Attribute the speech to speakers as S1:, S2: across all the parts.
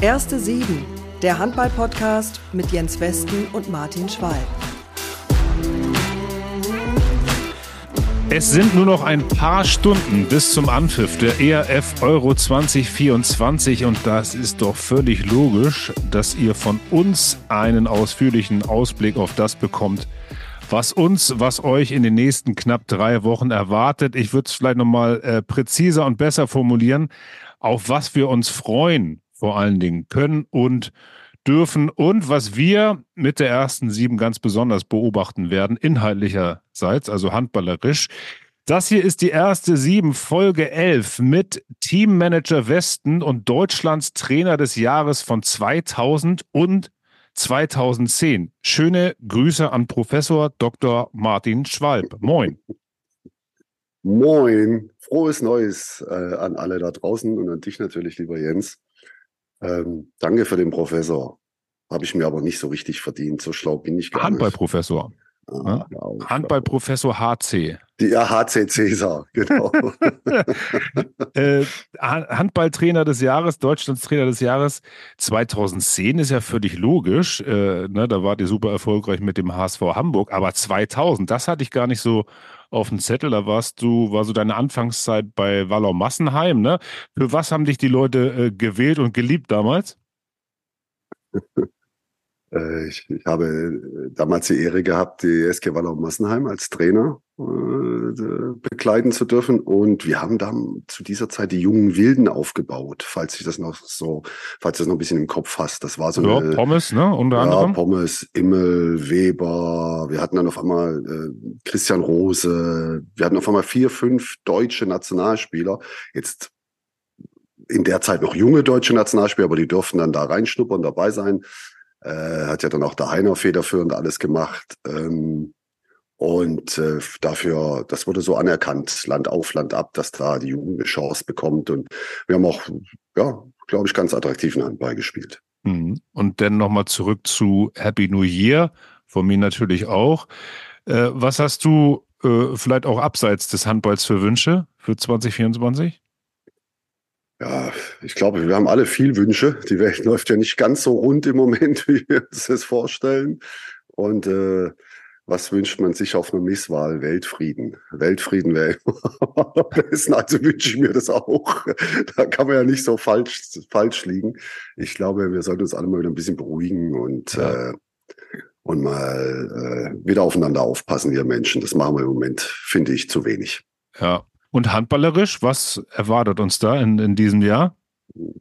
S1: Erste Sieben, der Handball-Podcast mit Jens Westen und Martin Schwalb.
S2: Es sind nur noch ein paar Stunden bis zum Anpfiff der ERF Euro 2024 und das ist doch völlig logisch, dass ihr von uns einen ausführlichen Ausblick auf das bekommt, was uns, was euch in den nächsten knapp drei Wochen erwartet. Ich würde es vielleicht nochmal äh, präziser und besser formulieren, auf was wir uns freuen, vor allen Dingen können und dürfen und was wir mit der ersten sieben ganz besonders beobachten werden, inhaltlicherseits, also handballerisch. Das hier ist die erste sieben, Folge 11 mit Teammanager Westen und Deutschlands Trainer des Jahres von 2000 und 2010. Schöne Grüße an Professor Dr. Martin Schwalb. Moin.
S3: Moin. Frohes Neues äh, an alle da draußen und an dich natürlich, lieber Jens. Ähm, danke für den Professor. Habe ich mir aber nicht so richtig verdient. So schlau bin ich gar
S2: Handballprofessor. nicht. Handballprofessor. Ah, Handballprofessor HC.
S3: Die, ja, HC Cäsar, genau.
S2: äh, Handballtrainer des Jahres, Deutschlands Trainer des Jahres 2010 ist ja völlig logisch. Äh, ne, da wart ihr super erfolgreich mit dem HSV Hamburg. Aber 2000, das hatte ich gar nicht so auf dem Zettel. Da warst du, war so deine Anfangszeit bei Wallau Massenheim. Ne? Für was haben dich die Leute äh, gewählt und geliebt damals?
S3: Äh, ich, ich, habe äh, damals die Ehre gehabt, die SG Wallau Massenheim als Trainer äh, begleiten zu dürfen. Und wir haben dann zu dieser Zeit die jungen Wilden aufgebaut, falls ich das noch so, falls du das noch ein bisschen im Kopf hast. Das war so
S2: ja, eine, Pommes, ne? Unter ja, anderem.
S3: Pommes, Immel, Weber. Wir hatten dann auf einmal äh, Christian Rose. Wir hatten auf einmal vier, fünf deutsche Nationalspieler. Jetzt in der Zeit noch junge deutsche Nationalspieler, aber die durften dann da reinschnuppern, dabei sein. Äh, hat ja dann auch der Heiner federführend alles gemacht. Ähm, und äh, dafür, das wurde so anerkannt, Land auf, Land ab, dass da die Jugend eine Chance bekommt. Und wir haben auch, ja, glaube ich, ganz attraktiven Handball gespielt.
S2: Mhm. Und dann nochmal zurück zu Happy New Year, von mir natürlich auch. Äh, was hast du äh, vielleicht auch abseits des Handballs für Wünsche für 2024?
S3: Ja, ich glaube, wir haben alle viel Wünsche. Die Welt läuft ja nicht ganz so rund im Moment, wie wir uns das vorstellen. Und äh, was wünscht man sich auf einer Misswahl? Weltfrieden. Weltfrieden wäre immer am besten. Also wünsche ich mir das auch. Da kann man ja nicht so falsch, falsch liegen. Ich glaube, wir sollten uns alle mal wieder ein bisschen beruhigen und, ja. äh, und mal äh, wieder aufeinander aufpassen, wir Menschen. Das machen wir im Moment, finde ich, zu wenig.
S2: Ja, und handballerisch, was erwartet uns da in, in diesem Jahr?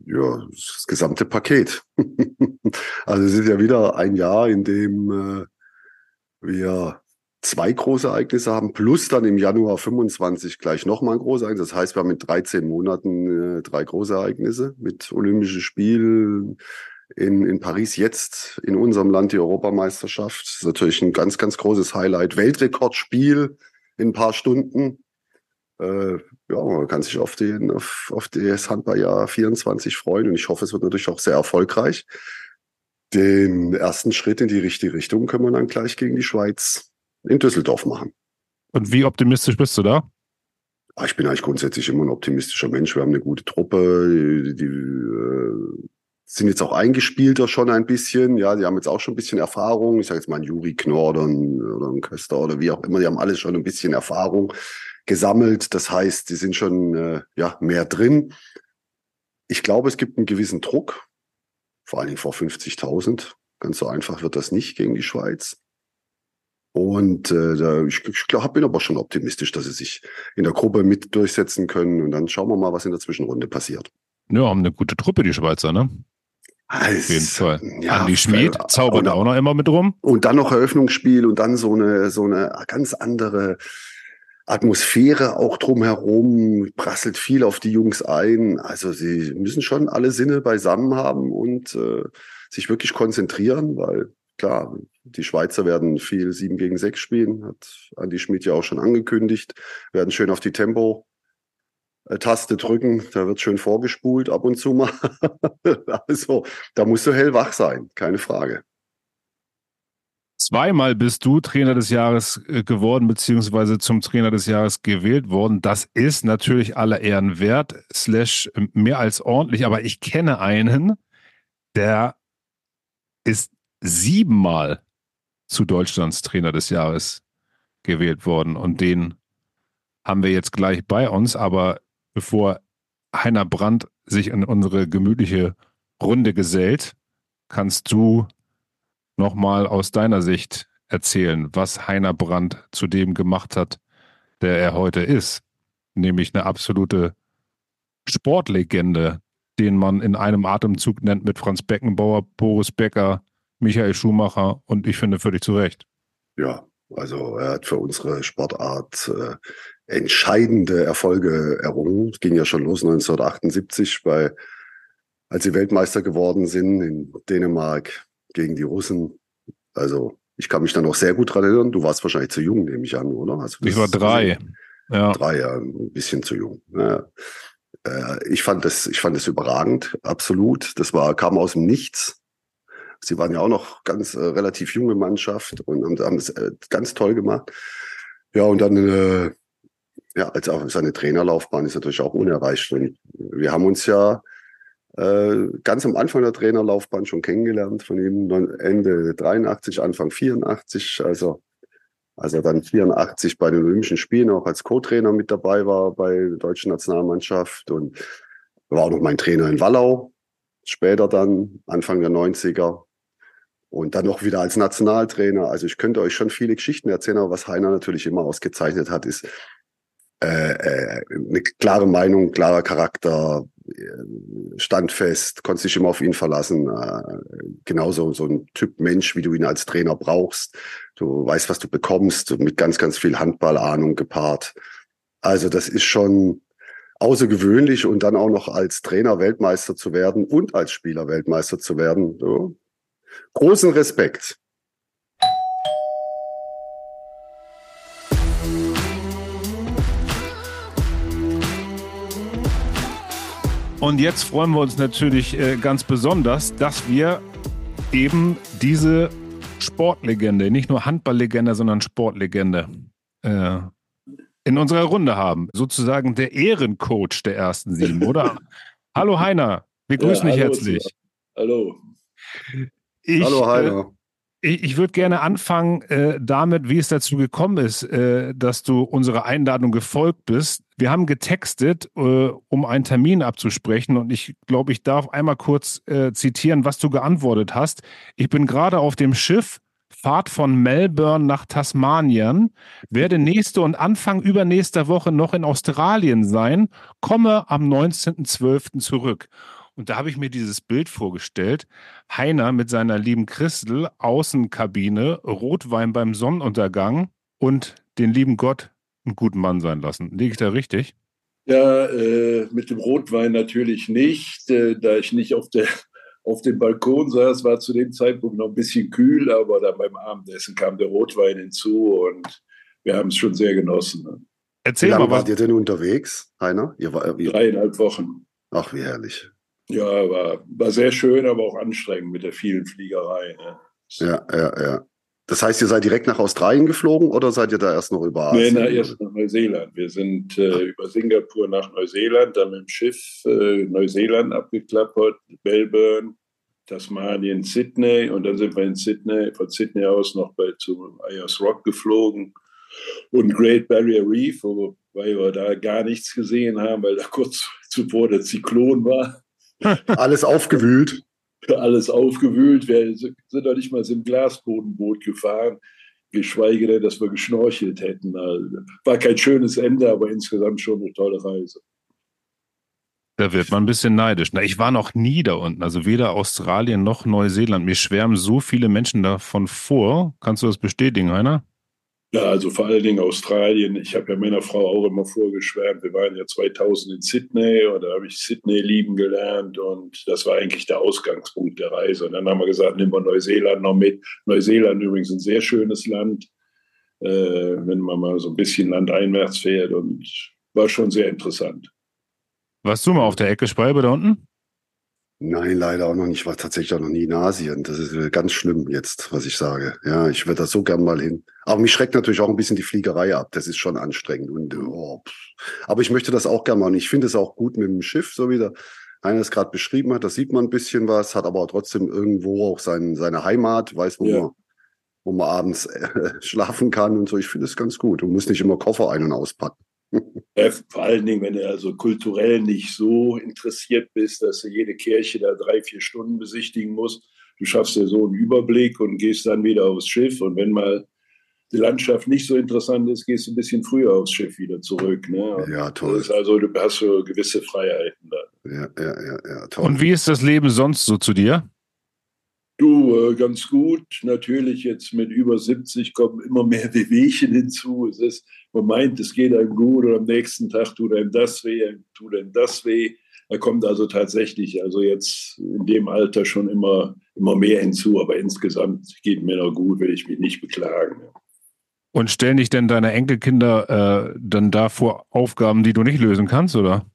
S3: Ja, das gesamte Paket. also es ist ja wieder ein Jahr, in dem äh, wir zwei große Ereignisse haben, plus dann im Januar 25 gleich nochmal ein großes Ereignis. Das heißt, wir haben in 13 Monaten äh, drei große Ereignisse mit Olympischen Spielen in, in Paris, jetzt in unserem Land die Europameisterschaft. Das ist natürlich ein ganz, ganz großes Highlight. Weltrekordspiel in ein paar Stunden äh, ja, man kann sich auf, den, auf, auf das Handballjahr 24 freuen und ich hoffe, es wird natürlich auch sehr erfolgreich. Den ersten Schritt in die richtige Richtung können wir dann gleich gegen die Schweiz in Düsseldorf machen.
S2: Und wie optimistisch bist du da?
S3: Ah, ich bin eigentlich grundsätzlich immer ein optimistischer Mensch. Wir haben eine gute Truppe, die, die äh, sind jetzt auch eingespielter schon ein bisschen. Ja, die haben jetzt auch schon ein bisschen Erfahrung. Ich sage jetzt mal ein Juri Knorr oder ein, oder ein Köster oder wie auch immer. Die haben alles schon ein bisschen Erfahrung gesammelt. Das heißt, die sind schon äh, ja, mehr drin. Ich glaube, es gibt einen gewissen Druck, vor allen Dingen vor 50.000. Ganz so einfach wird das nicht gegen die Schweiz. Und äh, ich, ich glaub, bin aber schon optimistisch, dass sie sich in der Gruppe mit durchsetzen können. Und dann schauen wir mal, was in der Zwischenrunde passiert.
S2: Ja, haben eine gute Truppe, die Schweizer, ne? Auf jeden Fall. Ja, Andi Schmid zaubert auch noch immer mit rum.
S3: Und dann noch Eröffnungsspiel und dann so eine, so eine ganz andere Atmosphäre auch drumherum, prasselt viel auf die Jungs ein. Also sie müssen schon alle Sinne beisammen haben und äh, sich wirklich konzentrieren, weil klar, die Schweizer werden viel 7 gegen 6 spielen, hat Andi Schmidt ja auch schon angekündigt, werden schön auf die Tempo Taste drücken, da wird schön vorgespult ab und zu mal. also, da musst du hellwach sein, keine Frage.
S2: Zweimal bist du Trainer des Jahres äh, geworden, beziehungsweise zum Trainer des Jahres gewählt worden. Das ist natürlich aller Ehren wert, slash äh, mehr als ordentlich, aber ich kenne einen, der ist siebenmal zu Deutschlands Trainer des Jahres gewählt worden. Und den haben wir jetzt gleich bei uns. Aber bevor Heiner Brandt sich in unsere gemütliche Runde gesellt, kannst du nochmal aus deiner Sicht erzählen, was Heiner Brandt zu dem gemacht hat, der er heute ist. Nämlich eine absolute Sportlegende, den man in einem Atemzug nennt mit Franz Beckenbauer, Boris Becker, Michael Schumacher und ich finde völlig zu Recht.
S3: Ja, also er hat für unsere Sportart äh, entscheidende Erfolge errungen. Es ging ja schon los 1978 bei, als sie Weltmeister geworden sind in Dänemark gegen die Russen. Also ich kann mich dann auch sehr gut dran erinnern. Du warst wahrscheinlich zu jung, nehme ich an, oder?
S2: Also ich war drei.
S3: Ja. Drei, ja, ein bisschen zu jung. Ja. Äh, ich fand das, ich fand das überragend, absolut. Das war, kam aus dem Nichts. Sie waren ja auch noch ganz äh, relativ junge Mannschaft und, und haben es äh, ganz toll gemacht. Ja, und dann, äh, ja, als auch seine Trainerlaufbahn ist natürlich auch unerreicht. Und wir haben uns ja ganz am Anfang der Trainerlaufbahn schon kennengelernt von ihm, Ende 83, Anfang 84. Also als er dann 84 bei den Olympischen Spielen auch als Co-Trainer mit dabei war bei der deutschen Nationalmannschaft und war auch noch mein Trainer in Wallau. Später dann, Anfang der 90er. Und dann noch wieder als Nationaltrainer. Also ich könnte euch schon viele Geschichten erzählen, aber was Heiner natürlich immer ausgezeichnet hat, ist äh, äh, eine klare Meinung, klarer Charakter, äh, standfest, konntest dich immer auf ihn verlassen. Äh, genauso so ein Typ Mensch, wie du ihn als Trainer brauchst. Du weißt, was du bekommst, mit ganz, ganz viel Handballahnung gepaart. Also das ist schon außergewöhnlich und dann auch noch als Trainer Weltmeister zu werden und als Spieler Weltmeister zu werden. So. Großen Respekt.
S2: Und jetzt freuen wir uns natürlich äh, ganz besonders, dass wir eben diese Sportlegende, nicht nur Handballlegende, sondern Sportlegende äh, in unserer Runde haben. Sozusagen der Ehrencoach der ersten sieben, oder? hallo Heiner, wir grüßen ja, dich herzlich.
S4: Hallo.
S2: Ich,
S3: hallo Heiner. Äh,
S2: ich, ich würde gerne anfangen äh, damit, wie es dazu gekommen ist, äh, dass du unserer Einladung gefolgt bist. Wir haben getextet, äh, um einen Termin abzusprechen und ich glaube, ich darf einmal kurz äh, zitieren, was du geantwortet hast. Ich bin gerade auf dem Schiff, Fahrt von Melbourne nach Tasmanien, werde nächste und Anfang übernächster Woche noch in Australien sein, komme am 19.12. zurück. Und da habe ich mir dieses Bild vorgestellt. Heiner mit seiner lieben Christel, Außenkabine, Rotwein beim Sonnenuntergang und den lieben Gott einen guten Mann sein lassen. Liege ich da richtig?
S4: Ja, äh, mit dem Rotwein natürlich nicht, äh, da ich nicht auf, der, auf dem Balkon saß, war zu dem Zeitpunkt noch ein bisschen kühl, aber dann beim Abendessen kam der Rotwein hinzu und wir haben es schon sehr genossen. Ne?
S3: Erzähl wie lange mal, was wart ihr denn unterwegs, Heiner? Ihr
S4: war, ihr Dreieinhalb Wochen.
S3: Ach, wie herrlich.
S4: Ja, war, war sehr schön, aber auch anstrengend mit der vielen Fliegerei. Ne?
S3: Ja, ja, ja. Das heißt, ihr seid direkt nach Australien geflogen oder seid ihr da erst noch über
S4: Asien? Nee, na, erst nach Neuseeland. Wir sind äh, über Singapur nach Neuseeland, dann mit dem Schiff äh, Neuseeland abgeklappert, Melbourne, Tasmanien, Sydney und dann sind wir in Sydney, von Sydney aus noch bei, zu Ayers Rock geflogen und Great Barrier Reef, wobei wir da gar nichts gesehen haben, weil da kurz zuvor der Zyklon war.
S3: Alles aufgewühlt.
S4: Alles aufgewühlt. Wir sind doch nicht mal im Glasbodenboot gefahren, geschweige denn, dass wir geschnorchelt hätten. Also, war kein schönes Ende, aber insgesamt schon eine tolle Reise.
S2: Da wird man ein bisschen neidisch. Na, ich war noch nie da unten, also weder Australien noch Neuseeland. Mir schwärmen so viele Menschen davon vor. Kannst du das bestätigen, Heiner?
S4: Ja, also vor allen Dingen Australien. Ich habe ja meiner Frau auch immer vorgeschwärmt. Wir waren ja 2000 in Sydney und da habe ich Sydney lieben gelernt und das war eigentlich der Ausgangspunkt der Reise. Und dann haben wir gesagt, nehmen wir Neuseeland noch mit. Neuseeland übrigens ein sehr schönes Land, äh, wenn man mal so ein bisschen landeinwärts fährt und war schon sehr interessant.
S2: Warst du mal auf der Ecke Spalbe da unten?
S3: Nein, leider auch noch nicht. Ich war tatsächlich auch noch nie in Asien. Das ist äh, ganz schlimm jetzt, was ich sage. Ja, ich würde da so gern mal hin. Aber mich schreckt natürlich auch ein bisschen die Fliegerei ab. Das ist schon anstrengend. Und, oh, aber ich möchte das auch gern mal. Und ich finde es auch gut mit dem Schiff, so wie der einer es gerade beschrieben hat, da sieht man ein bisschen was, hat aber trotzdem irgendwo auch sein, seine Heimat, weiß, wo,
S4: Ja.
S3: man, wo man abends äh, schlafen kann und so. Ich finde es ganz gut. Du musst nicht immer Koffer ein- und auspacken.
S4: Ja, vor allen Dingen, wenn du also kulturell nicht so interessiert bist, dass du jede Kirche da drei, vier Stunden besichtigen musst. Du schaffst dir so einen Überblick und gehst dann wieder aufs Schiff. Und wenn mal die Landschaft nicht so interessant ist, gehst du ein bisschen früher aufs Schiff wieder zurück. Ne?
S3: Ja,
S4: das
S3: toll.
S4: ist also, du hast so gewisse Freiheiten da.
S3: Ja, ja, ja, ja, toll.
S2: Und wie ist das Leben sonst so zu dir?
S4: Du, äh, ganz gut. Natürlich jetzt mit über 70 kommen immer mehr Wehwehchen hinzu. Es ist, man meint, es geht einem gut und am nächsten Tag tut einem das weh, tut einem das weh. Da kommt also tatsächlich, also jetzt in dem Alter schon immer, immer mehr hinzu. Aber insgesamt geht mir noch gut, will ich mich nicht beklagen.
S2: Und stellen dich denn deine Enkelkinder äh, dann da vor Aufgaben, die du nicht lösen kannst, oder?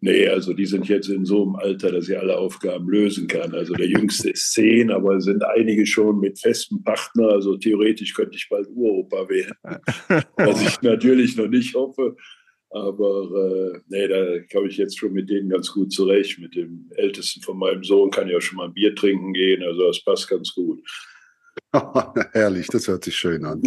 S4: Nee, also die sind jetzt in so einem Alter, dass sie alle Aufgaben lösen kann. Also der Jüngste ist zehn, aber es sind einige schon mit festem Partner. Also theoretisch könnte ich bald Uropa werden. Was ich natürlich noch nicht hoffe. Aber äh, nee, da komme ich jetzt schon mit denen ganz gut zurecht. Mit dem Ältesten von meinem Sohn kann ich auch schon mal ein Bier trinken gehen. Also das passt ganz gut.
S3: Herrlich, das hört sich schön an.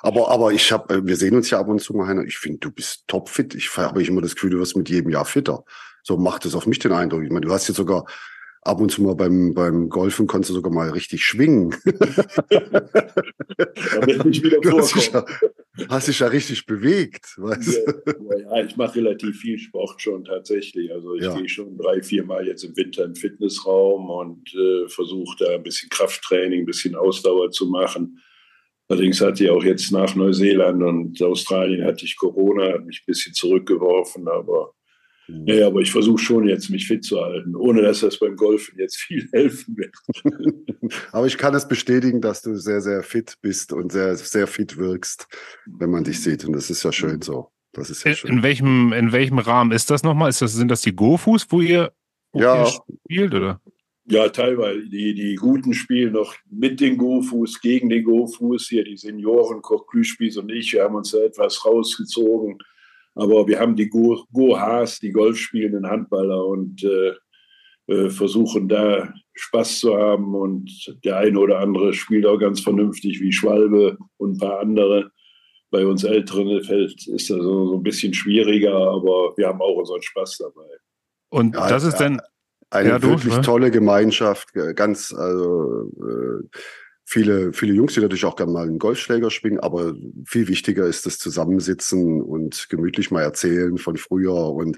S3: Aber, aber ich habe, wir sehen uns ja ab und zu mal, Heiner. Ich finde, du bist topfit. Ich habe immer das Gefühl, du wirst mit jedem Jahr fitter. So macht es auf mich den Eindruck. Ich meine, du hast jetzt sogar ab und zu mal beim, beim Golfen konntest du sogar mal richtig schwingen.
S4: Da ich wieder vorkommen.
S3: Hast dich ja richtig bewegt. Weißt? du?
S4: Ja, ja, ich mache relativ viel Sport schon tatsächlich. Also ich
S3: Ja.
S4: gehe schon drei, vier Mal jetzt im Winter im Fitnessraum und äh, versuche da ein bisschen Krafttraining, ein bisschen Ausdauer zu machen. Allerdings hatte ich auch jetzt nach Neuseeland und Australien hatte ich Corona, hat mich ein bisschen zurückgeworfen, aber nee, aber ich versuche schon jetzt mich fit zu halten, ohne dass das beim Golfen jetzt viel helfen wird.
S3: Aber ich kann es bestätigen, dass du sehr, sehr fit bist und sehr, sehr fit wirkst, wenn man dich sieht. Und das ist ja schön so. Das ist ja
S2: In,
S3: schön.
S2: in, welchem, in welchem Rahmen ist das nochmal? Ist das, sind das die Go-Fuß, wo ihr, wo
S3: Ja.
S2: ihr spielt, oder?
S4: Ja, teilweise. Die, die Guten spielen noch mit den Go-Fuß, gegen den Go-Fuß. Hier die Senioren, Koch Klüspies und ich, wir haben uns da etwas rausgezogen. Aber wir haben die Go- Go-Haas, die Golf spielenden Handballer und äh, äh, versuchen da Spaß zu haben. Und der eine oder andere spielt auch ganz vernünftig wie Schwalbe und ein paar andere. Bei uns Älteren fällt, ist das so, ein bisschen schwieriger, aber wir haben auch unseren Spaß dabei.
S2: Und
S3: Ja,
S2: das ist
S3: ja.
S2: dann,
S3: Eine
S2: Ja, du,
S3: wirklich
S2: ne?
S3: tolle Gemeinschaft, äh, ganz also, äh, viele, viele Jungs, die natürlich auch gerne mal einen Golfschläger schwingen, aber viel wichtiger ist das Zusammensitzen und gemütlich mal erzählen von früher. Und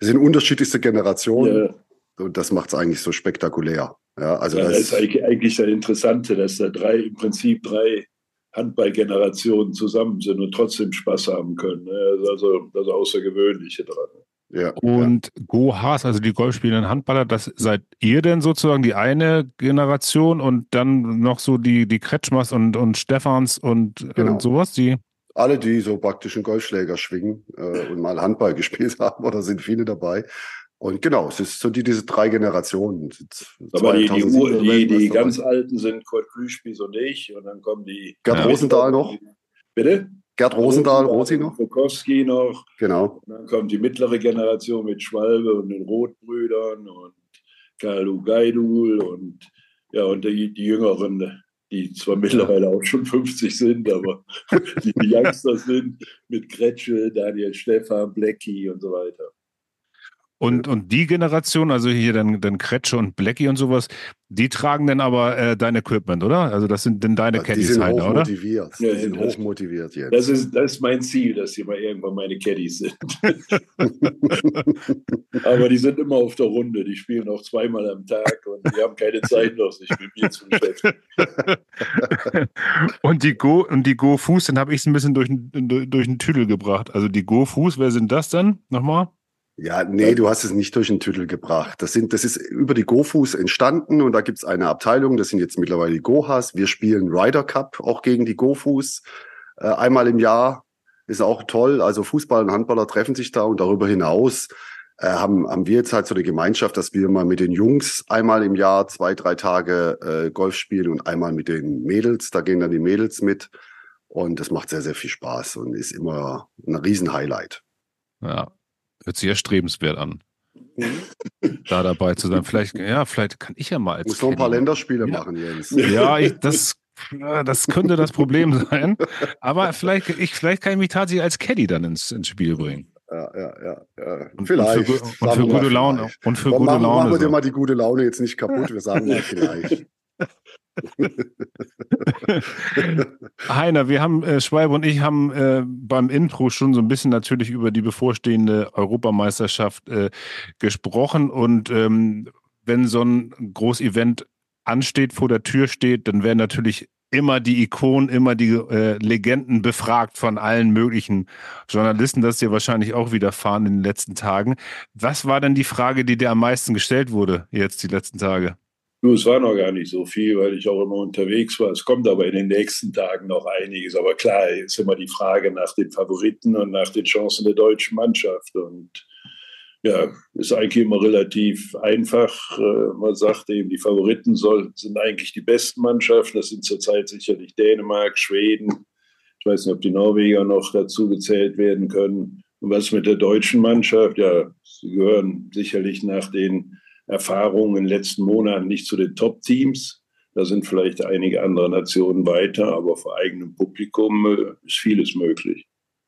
S3: es sind unterschiedlichste Generationen
S4: Ja.
S3: und das macht es eigentlich so spektakulär. Ja, also
S4: ja,
S3: das,
S4: das ist eigentlich das Interessante, dass da drei, im Prinzip drei Handballgenerationen zusammen sind und trotzdem Spaß haben können. ne? Das ist also das Außergewöhnliche dran.
S3: Ja, ja.
S2: und Go-Haas, also die golfspielenden Handballer, das seid ihr denn sozusagen die eine Generation und dann noch so die, die Kretschmers und, und Stephans und,
S3: Genau.
S2: und sowas, die,
S3: alle, die so praktisch einen Golfschläger schwingen äh, und mal Handball gespielt haben, oder sind viele dabei. Und genau, es ist so die, diese drei Generationen.
S4: Aber die, die,
S3: 2007
S4: Ur- die, die ganz Alten sind Kurt Plüschspies und ich und dann kommen die.
S3: Gerd
S2: Ja.
S3: Rosendahl noch.
S4: Bitte?
S3: Gerd Rosendahl, Rosi noch.
S4: Bukowski noch.
S3: Genau.
S4: Und dann kommt die mittlere Generation mit Schwalbe und den Rotbrüdern und Kalu Gaidul und ja, und die, die Jüngeren, die zwar mittlerweile auch schon 50 sind, aber die, die Youngsters sind mit Kretsche, Daniel Stefan, Blackie und so weiter.
S2: Und, und die Generation, also hier dann, dann Kretsche und Blackie und sowas, die tragen dann aber äh, dein Equipment, oder? Also das sind denn deine
S3: die
S2: Caddies halt, oder?
S3: hochmotiviert.
S4: Ja,
S3: Die sind
S4: das-
S3: hochmotiviert jetzt.
S4: Das ist, das ist mein Ziel, dass die mal irgendwann meine Caddies sind. aber die sind immer auf der Runde. Die spielen auch zweimal am Tag und die haben keine Zeit noch, sich mit mir zu beschäftigen.
S2: und die Go und die Go Fuß, dann habe ich es ein bisschen durch, durch, durch den Tüdel gebracht. Also die Go Fuß, wer sind das dann? Nochmal?
S3: Ja, nee, du hast es nicht durch den Tüttel gebracht. Das, sind, das ist über die GoFus entstanden und da gibt's eine Abteilung, das sind jetzt mittlerweile die Gohas. Wir spielen Ryder Cup auch gegen die GoFus äh, einmal im Jahr. Ist auch toll. Also Fußball und Handballer treffen sich da und darüber hinaus äh, haben, haben wir jetzt halt so eine Gemeinschaft, dass wir mal mit den Jungs einmal im Jahr zwei, drei Tage äh, Golf spielen und einmal mit den Mädels. Da gehen dann die Mädels mit. Und das macht sehr, sehr viel Spaß und ist immer ein Riesenhighlight.
S2: Ja, hört sich erstrebenswert an. da dabei zu sein. Vielleicht, ja, vielleicht kann ich ja mal als.
S3: Muss noch ein paar Länderspiele ja. machen, Jens.
S2: Ja, ich, das, das könnte das Problem sein. Aber vielleicht, ich, vielleicht kann ich mich tatsächlich als Caddy dann ins, ins Spiel bringen.
S3: Ja, ja, ja, ja. Vielleicht.
S2: Und für, und für gute Laune. Und für gute
S3: machen,
S2: Laune.
S3: Machen wir dir mal die gute Laune jetzt nicht kaputt. Wir sagen mal vielleicht.
S2: Heiner, wir haben, äh, Schwalbe und ich haben äh, beim Intro schon so ein bisschen natürlich über die bevorstehende Europameisterschaft äh, gesprochen. Und ähm, wenn so ein Großevent ansteht, vor der Tür steht, dann werden natürlich immer die Ikonen, immer die äh, Legenden befragt von allen möglichen Journalisten. Das ist ja wahrscheinlich auch widerfahren in den letzten Tagen. Was war denn die Frage, die dir am meisten gestellt wurde jetzt die letzten Tage?
S4: Du, es war noch gar nicht so viel, weil ich auch immer unterwegs war. Es kommt aber in den nächsten Tagen noch einiges. Aber klar, ist immer die Frage nach den Favoriten und nach den Chancen der deutschen Mannschaft. Und ja, ist eigentlich immer relativ einfach. Äh, man sagt eben, die Favoriten sind eigentlich die besten Mannschaften. Das sind zurzeit sicherlich Dänemark, Schweden. Ich weiß nicht, ob die Norweger noch dazu gezählt werden können. Und was mit der deutschen Mannschaft? Ja, sie gehören sicherlich nach den Erfahrungen in den letzten Monaten nicht zu den Top-Teams. Da sind vielleicht einige andere Nationen weiter, aber vor eigenem Publikum äh, ist vieles möglich.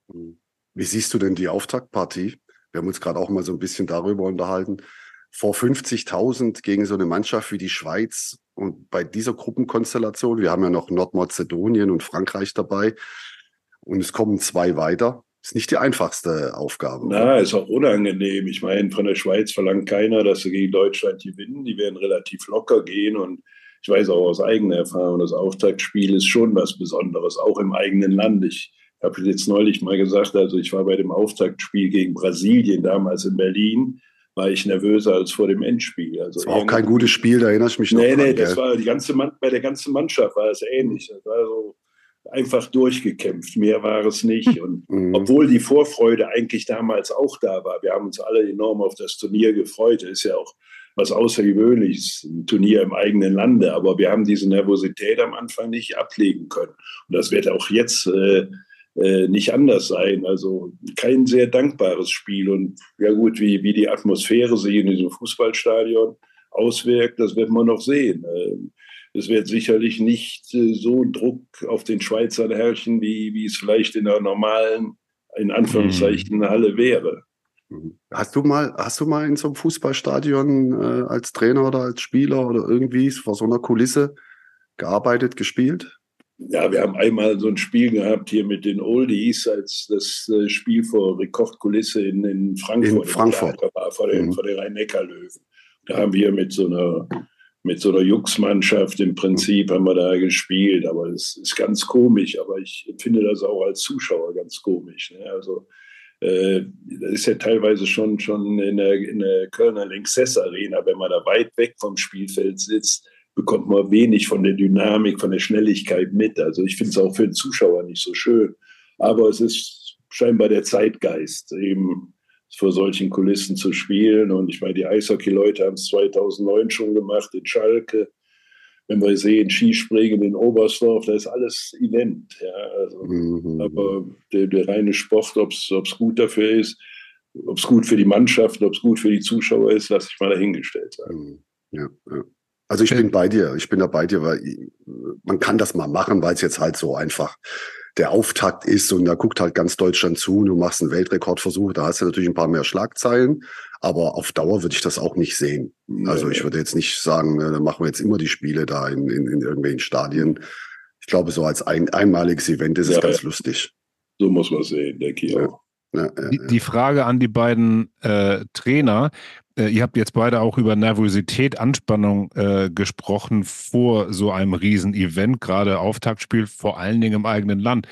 S3: Wie siehst du denn die Auftaktpartie? Wir haben uns gerade auch mal so ein bisschen darüber unterhalten. Vor 50.000 gegen so eine Mannschaft wie die Schweiz und bei dieser Gruppenkonstellation, wir haben ja noch Nordmazedonien und Frankreich dabei und es kommen zwei weiter ist nicht die einfachste Aufgabe.
S4: Na, ist auch unangenehm. Ich meine, von der Schweiz verlangt keiner, dass sie gegen Deutschland gewinnen. Die werden relativ locker gehen und ich weiß auch aus eigener Erfahrung, das Auftaktspiel ist schon was Besonderes, auch im eigenen Land. Ich habe jetzt neulich mal gesagt, also ich war bei dem Auftaktspiel gegen Brasilien damals in Berlin, war ich nervöser als vor dem Endspiel. Also
S3: das war auch kein gutes Spiel, da erinnere ich mich noch.
S4: Nee, nee, das war die ganze bei der ganzen Mannschaft war es ähnlich. Das war so einfach durchgekämpft. Mehr war es nicht. Und mhm. obwohl die Vorfreude eigentlich damals auch da war, wir haben uns alle enorm auf das Turnier gefreut. Das ist ja auch was Außergewöhnliches, ein Turnier im eigenen Lande. Aber wir haben diese Nervosität am Anfang nicht ablegen können. Und das wird auch jetzt äh, äh, nicht anders sein. Also kein sehr dankbares Spiel. Und ja gut, wie, wie die Atmosphäre sich in diesem Fußballstadion auswirkt, das wird man noch sehen. Äh, es wird sicherlich nicht äh, so Druck auf den Schweizern herrschen, wie, wie es vielleicht in einer normalen, in Anführungszeichen, mhm. Halle wäre.
S3: Mhm. Hast du mal, hast du mal in so einem Fußballstadion äh, als Trainer oder als Spieler oder irgendwie vor so einer Kulisse gearbeitet, gespielt?
S4: Ja, wir haben einmal so ein Spiel gehabt hier mit den Oldies, als das äh, Spiel vor Rekordkulisse in, in Frankfurt,
S3: in Frankfurt.
S4: war, vor den, mhm. vor den Rhein-Neckar-Löwen. Da haben wir mit so einer mit so einer Jux-Mannschaft im Prinzip haben wir da gespielt, aber es ist ganz komisch, aber ich finde das auch als Zuschauer ganz komisch. Ne? Also äh, das ist ja teilweise schon, schon in, der, in der Kölner Linksess Arena, wenn man da weit weg vom Spielfeld sitzt, bekommt man wenig von der Dynamik, von der Schnelligkeit mit. Also ich finde es auch für den Zuschauer nicht so schön. Aber es ist scheinbar der Zeitgeist, eben vor solchen Kulissen zu spielen. Und ich meine, die Eishockey-Leute haben es 2009 schon gemacht in Schalke. Wenn wir sehen, Skispringen in Oberstdorf, da ist alles Event. Ja, also, mhm. Aber der, der, reine Sport, ob es gut dafür ist, ob es gut für die Mannschaft, ob es gut für die Zuschauer ist, lasse ich mal dahingestellt sein.
S3: Mhm. Ja, ja. Also ich bin bei dir, ich bin da bei dir, weil man kann das mal machen, weil es jetzt halt so einfach der Auftakt ist und da guckt halt ganz Deutschland zu und du machst einen Weltrekordversuch, da hast du natürlich ein paar mehr Schlagzeilen, aber auf Dauer würde ich das auch nicht sehen. Also ich würde jetzt nicht sagen, da machen wir jetzt immer die Spiele da in, in, in irgendwelchen Stadien. Ich glaube, so als ein, einmaliges Event ist ja, es ganz ja. lustig.
S4: So muss man sehen, denke ich auch.
S2: Ja, die, die, Frage an die beiden äh, Trainer, ihr habt jetzt beide auch über Nervosität, Anspannung äh, gesprochen vor so einem Riesenevent, gerade Auftaktspiel, vor allen Dingen im eigenen Land.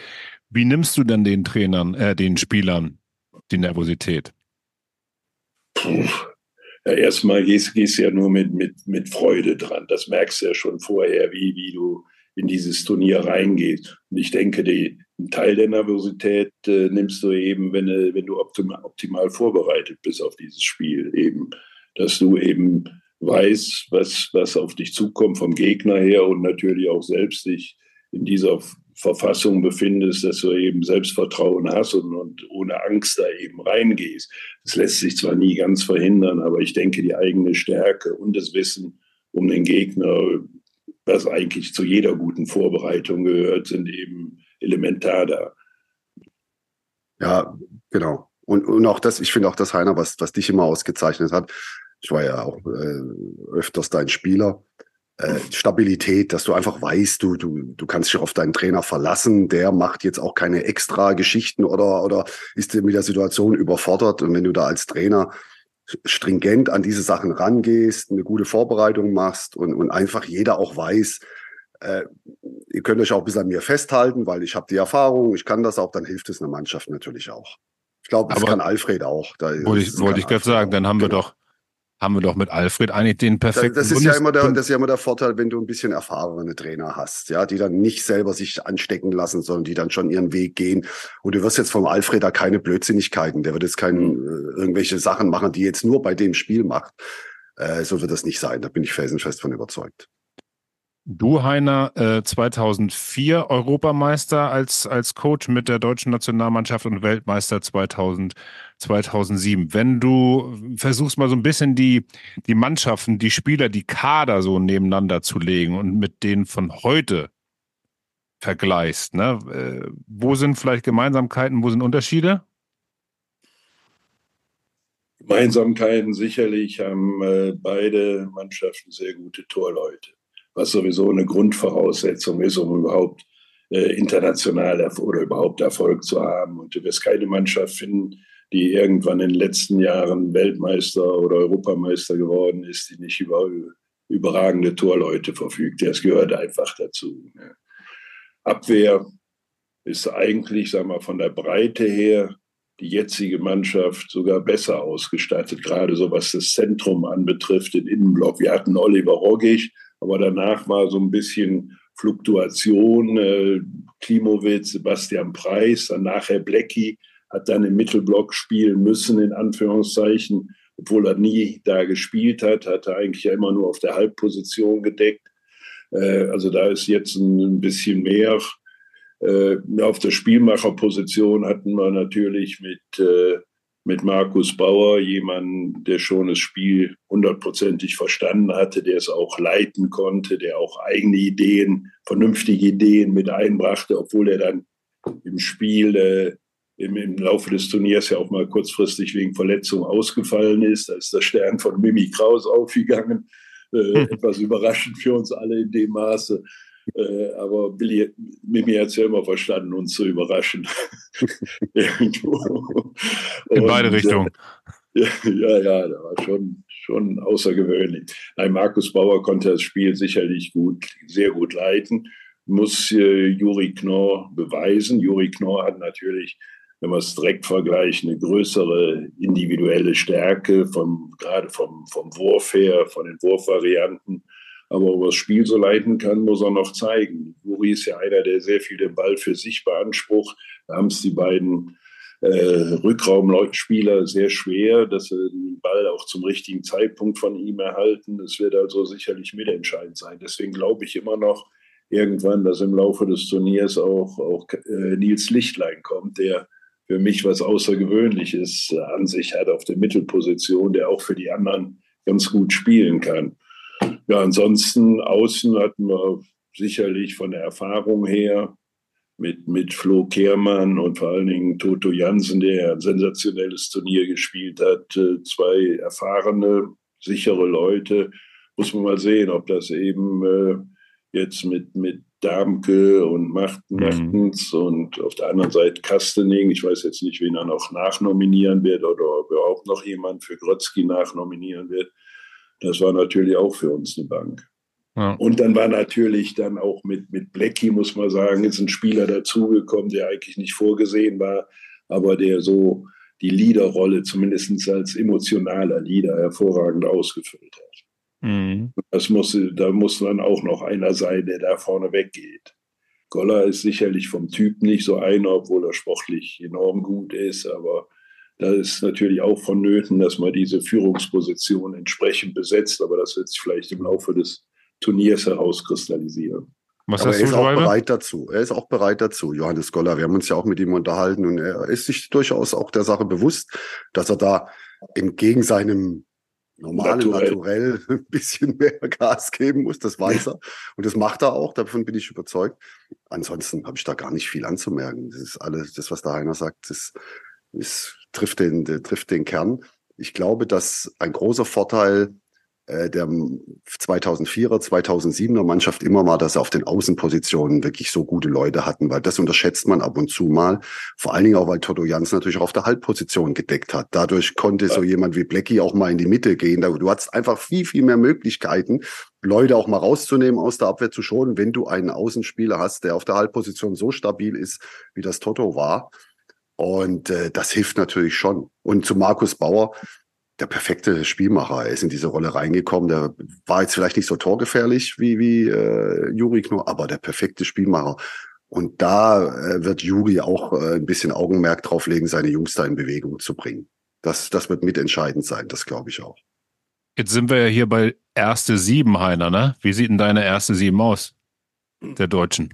S2: Wie nimmst du denn den Trainern, äh, den Spielern die Nervosität?
S4: Puh. Ja, erstmal gehst, gehst ja nur mit, mit, mit Freude dran. Das merkst du ja schon vorher, wie, wie du in dieses Turnier reingehst. Und ich denke, die, einen Teil der Nervosität äh, nimmst du eben, wenn, äh, wenn du optimal, optimal vorbereitet bist auf dieses Spiel. Eben, dass du eben weißt, was, was auf dich zukommt vom Gegner her und natürlich auch selbst dich in dieser Verfassung befindest, dass du eben Selbstvertrauen hast und, und, ohne Angst da eben reingehst. Das lässt sich zwar nie ganz verhindern, aber ich denke, die eigene Stärke und das Wissen um den Gegner, was eigentlich zu jeder guten Vorbereitung gehört, sind eben elementar da.
S3: Ja, genau. Und, und auch das, ich finde auch das, Heiner, was, was dich immer ausgezeichnet hat. Ich war ja auch äh, öfters dein Spieler äh, Stabilität, dass du einfach weißt, du, du, du kannst dich auf deinen Trainer verlassen, der macht jetzt auch keine extra Geschichten oder, oder ist mit der Situation überfordert. Und wenn du da als Trainer stringent an diese Sachen rangehst, eine gute Vorbereitung machst und, und einfach jeder auch weiß, äh, ihr könnt euch auch bis an mir festhalten, weil ich habe die Erfahrung, ich kann das auch, dann hilft es einer Mannschaft natürlich auch. Ich glaube, das Aber kann Alfred auch.
S2: Da wollte ich, wollte ich gerade sagen, dann haben wir genau. doch haben wir doch mit Alfred eigentlich den perfekten.
S3: Das, das ist ja immer der, das ist ja immer der Vorteil, wenn du ein bisschen erfahrene Trainer hast, ja, die dann nicht selber sich anstecken lassen, sondern die dann schon ihren Weg gehen. Und du wirst jetzt vom Alfred da keine Blödsinnigkeiten. Der wird jetzt keine äh, irgendwelche Sachen machen, die jetzt nur bei dem Spiel macht. Äh, so wird das nicht sein. Da bin ich felsenfest von überzeugt.
S2: Du, Heiner, äh, 2004 Europameister als, als Coach mit der deutschen Nationalmannschaft und Weltmeister 2000, 2007. Wenn du versuchst mal so ein bisschen die, die Mannschaften, die Spieler, die Kader so nebeneinander zu legen und mit denen von heute vergleichst, ne? Äh, wo sind vielleicht Gemeinsamkeiten, wo sind Unterschiede?
S4: Gemeinsamkeiten sicherlich haben äh, beide Mannschaften sehr gute Torleute was sowieso eine Grundvoraussetzung ist, um überhaupt äh, international oder überhaupt Erfolg zu haben. Und du wirst keine Mannschaft finden, die irgendwann in den letzten Jahren Weltmeister oder Europameister geworden ist, die nicht über überragende Torleute verfügt. Das gehört einfach dazu. Ne? Abwehr ist eigentlich, sagen wir, von der Breite her die jetzige Mannschaft sogar besser ausgestattet, gerade so was das Zentrum anbetrifft, den Innenblock. Wir hatten Oliver Rogic, aber danach war so ein bisschen Fluktuation. Äh, Klimowitz, Sebastian Preis, dann nachher Blecki hat dann im Mittelblock spielen müssen, in Anführungszeichen, obwohl er nie da gespielt hat, hat er eigentlich ja immer nur auf der Halbposition gedeckt. Äh, also da ist jetzt ein, bisschen mehr. Äh, auf der Spielmacherposition hatten wir natürlich mit mit Markus Bauer, jemanden, der schon das Spiel hundertprozentig verstanden hatte, der es auch leiten konnte, der auch eigene Ideen, vernünftige Ideen mit einbrachte, obwohl er dann im Spiel äh, im, im, Laufe des Turniers ja auch mal kurzfristig wegen Verletzung ausgefallen ist. Da ist der Stern von Mimi Kraus aufgegangen. Äh. Etwas überraschend für uns alle in dem Maße. Äh, aber Billy, Mimi hat es ja immer verstanden, uns zu überraschen.
S2: In beide Und, Richtungen.
S4: Äh, ja, ja, da war schon, schon außergewöhnlich. Nein, Markus Bauer konnte das Spiel sicherlich gut, sehr gut leiten. Muss äh, Juri Knorr beweisen. Juri Knorr hat natürlich, wenn wir es direkt vergleichen, eine größere individuelle Stärke, vom, gerade vom, vom Wurf her, von den Wurfvarianten aber ob er das Spiel so leiten kann, muss er noch zeigen. Juri ist ja einer, der sehr viel den Ball für sich beansprucht. Da haben es die beiden äh, Rückraumspieler sehr schwer, dass sie den Ball auch zum richtigen Zeitpunkt von ihm erhalten. Das wird also sicherlich mitentscheidend sein. Deswegen glaube ich immer noch irgendwann, dass im Laufe des Turniers auch, auch äh, Nils Lichtlein kommt, der für mich was Außergewöhnliches an sich hat auf der Mittelposition, der auch für die anderen ganz gut spielen kann. Ja, ansonsten außen hatten wir sicherlich von der Erfahrung her mit, mit Flo Kehrmann und vor allen Dingen Toto Jansen, der ein sensationelles Turnier gespielt hat, äh, zwei erfahrene, sichere Leute. Muss man mal sehen, ob das eben äh, jetzt mit, mit Darmke und Machten, Machtens mhm. und auf der anderen Seite Kastening. Ich weiß jetzt nicht, wen er noch nachnominieren wird oder ob überhaupt noch jemand für Grotzky nachnominieren wird. Das war natürlich auch für uns eine Bank. Ja. Und dann war natürlich dann auch mit, mit Blackie, muss man sagen, ist ein Spieler dazugekommen, der eigentlich nicht vorgesehen war, aber der so die Leaderrolle, zumindest als emotionaler Leader, hervorragend ausgefüllt hat. Mhm. Das muss, da muss dann auch noch einer sein, der da vorne weggeht. Goller ist sicherlich vom Typ nicht so einer, obwohl er sportlich enorm gut ist, aber da ist natürlich auch vonnöten, dass man diese Führungsposition entsprechend besetzt, aber das wird sich vielleicht im Laufe des Turniers herauskristallisieren.
S2: Was
S3: Aber er
S2: du,
S3: ist auch
S2: Schwalbe?
S3: bereit dazu. Er ist auch bereit dazu, Johannes Goller. Wir haben uns ja auch mit ihm unterhalten und er ist sich durchaus auch der Sache bewusst, dass er da entgegen seinem normalen
S4: Naturell.
S3: Naturell ein bisschen mehr Gas geben muss. Das weiß er. Und das macht er auch. Davon bin ich überzeugt. Ansonsten habe ich da gar nicht viel anzumerken. Das ist alles, das, was der Heiner sagt, das, das trifft den, trifft den Kern. Ich glaube, dass ein großer Vorteil äh, der 2004er, 2007er Mannschaft immer war, dass sie auf den Außenpositionen wirklich so gute Leute hatten, weil das unterschätzt man ab und zu mal. Vor allen Dingen auch, weil Toto Jans natürlich auch auf der Halbposition gedeckt hat. Dadurch konnte so jemand wie Blackie auch mal in die Mitte gehen. Du hattest einfach viel, viel mehr Möglichkeiten, Leute auch mal rauszunehmen, aus der Abwehr zu schonen, wenn du einen Außenspieler hast, der auf der Halbposition so stabil ist, wie das Toto war. Und äh, das hilft natürlich schon. Und zu Markus Bauer, der perfekte Spielmacher. Er ist in diese Rolle reingekommen. Der war jetzt vielleicht nicht so torgefährlich wie, wie äh, Juri Knorr, aber der perfekte Spielmacher. Und da äh, wird Juri auch äh, ein bisschen Augenmerk drauf legen, seine Jungs da in Bewegung zu bringen. Das, das wird mitentscheidend sein, das glaube ich auch.
S2: Jetzt sind wir ja hier bei erste Sieben, Heiner, ne? Wie sieht denn deine erste Sieben aus? Der Deutschen.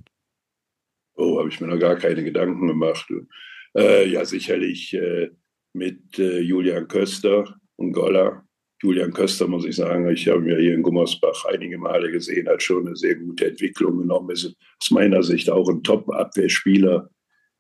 S4: Oh, habe ich mir noch gar keine Gedanken gemacht. Äh, ja, sicherlich äh, mit äh, Julian Köster und Goller. Julian Köster, muss ich sagen, ich habe ihn ja hier in Gummersbach einige Male gesehen, hat schon eine sehr gute Entwicklung genommen. Ist aus meiner Sicht auch ein Top-Abwehrspieler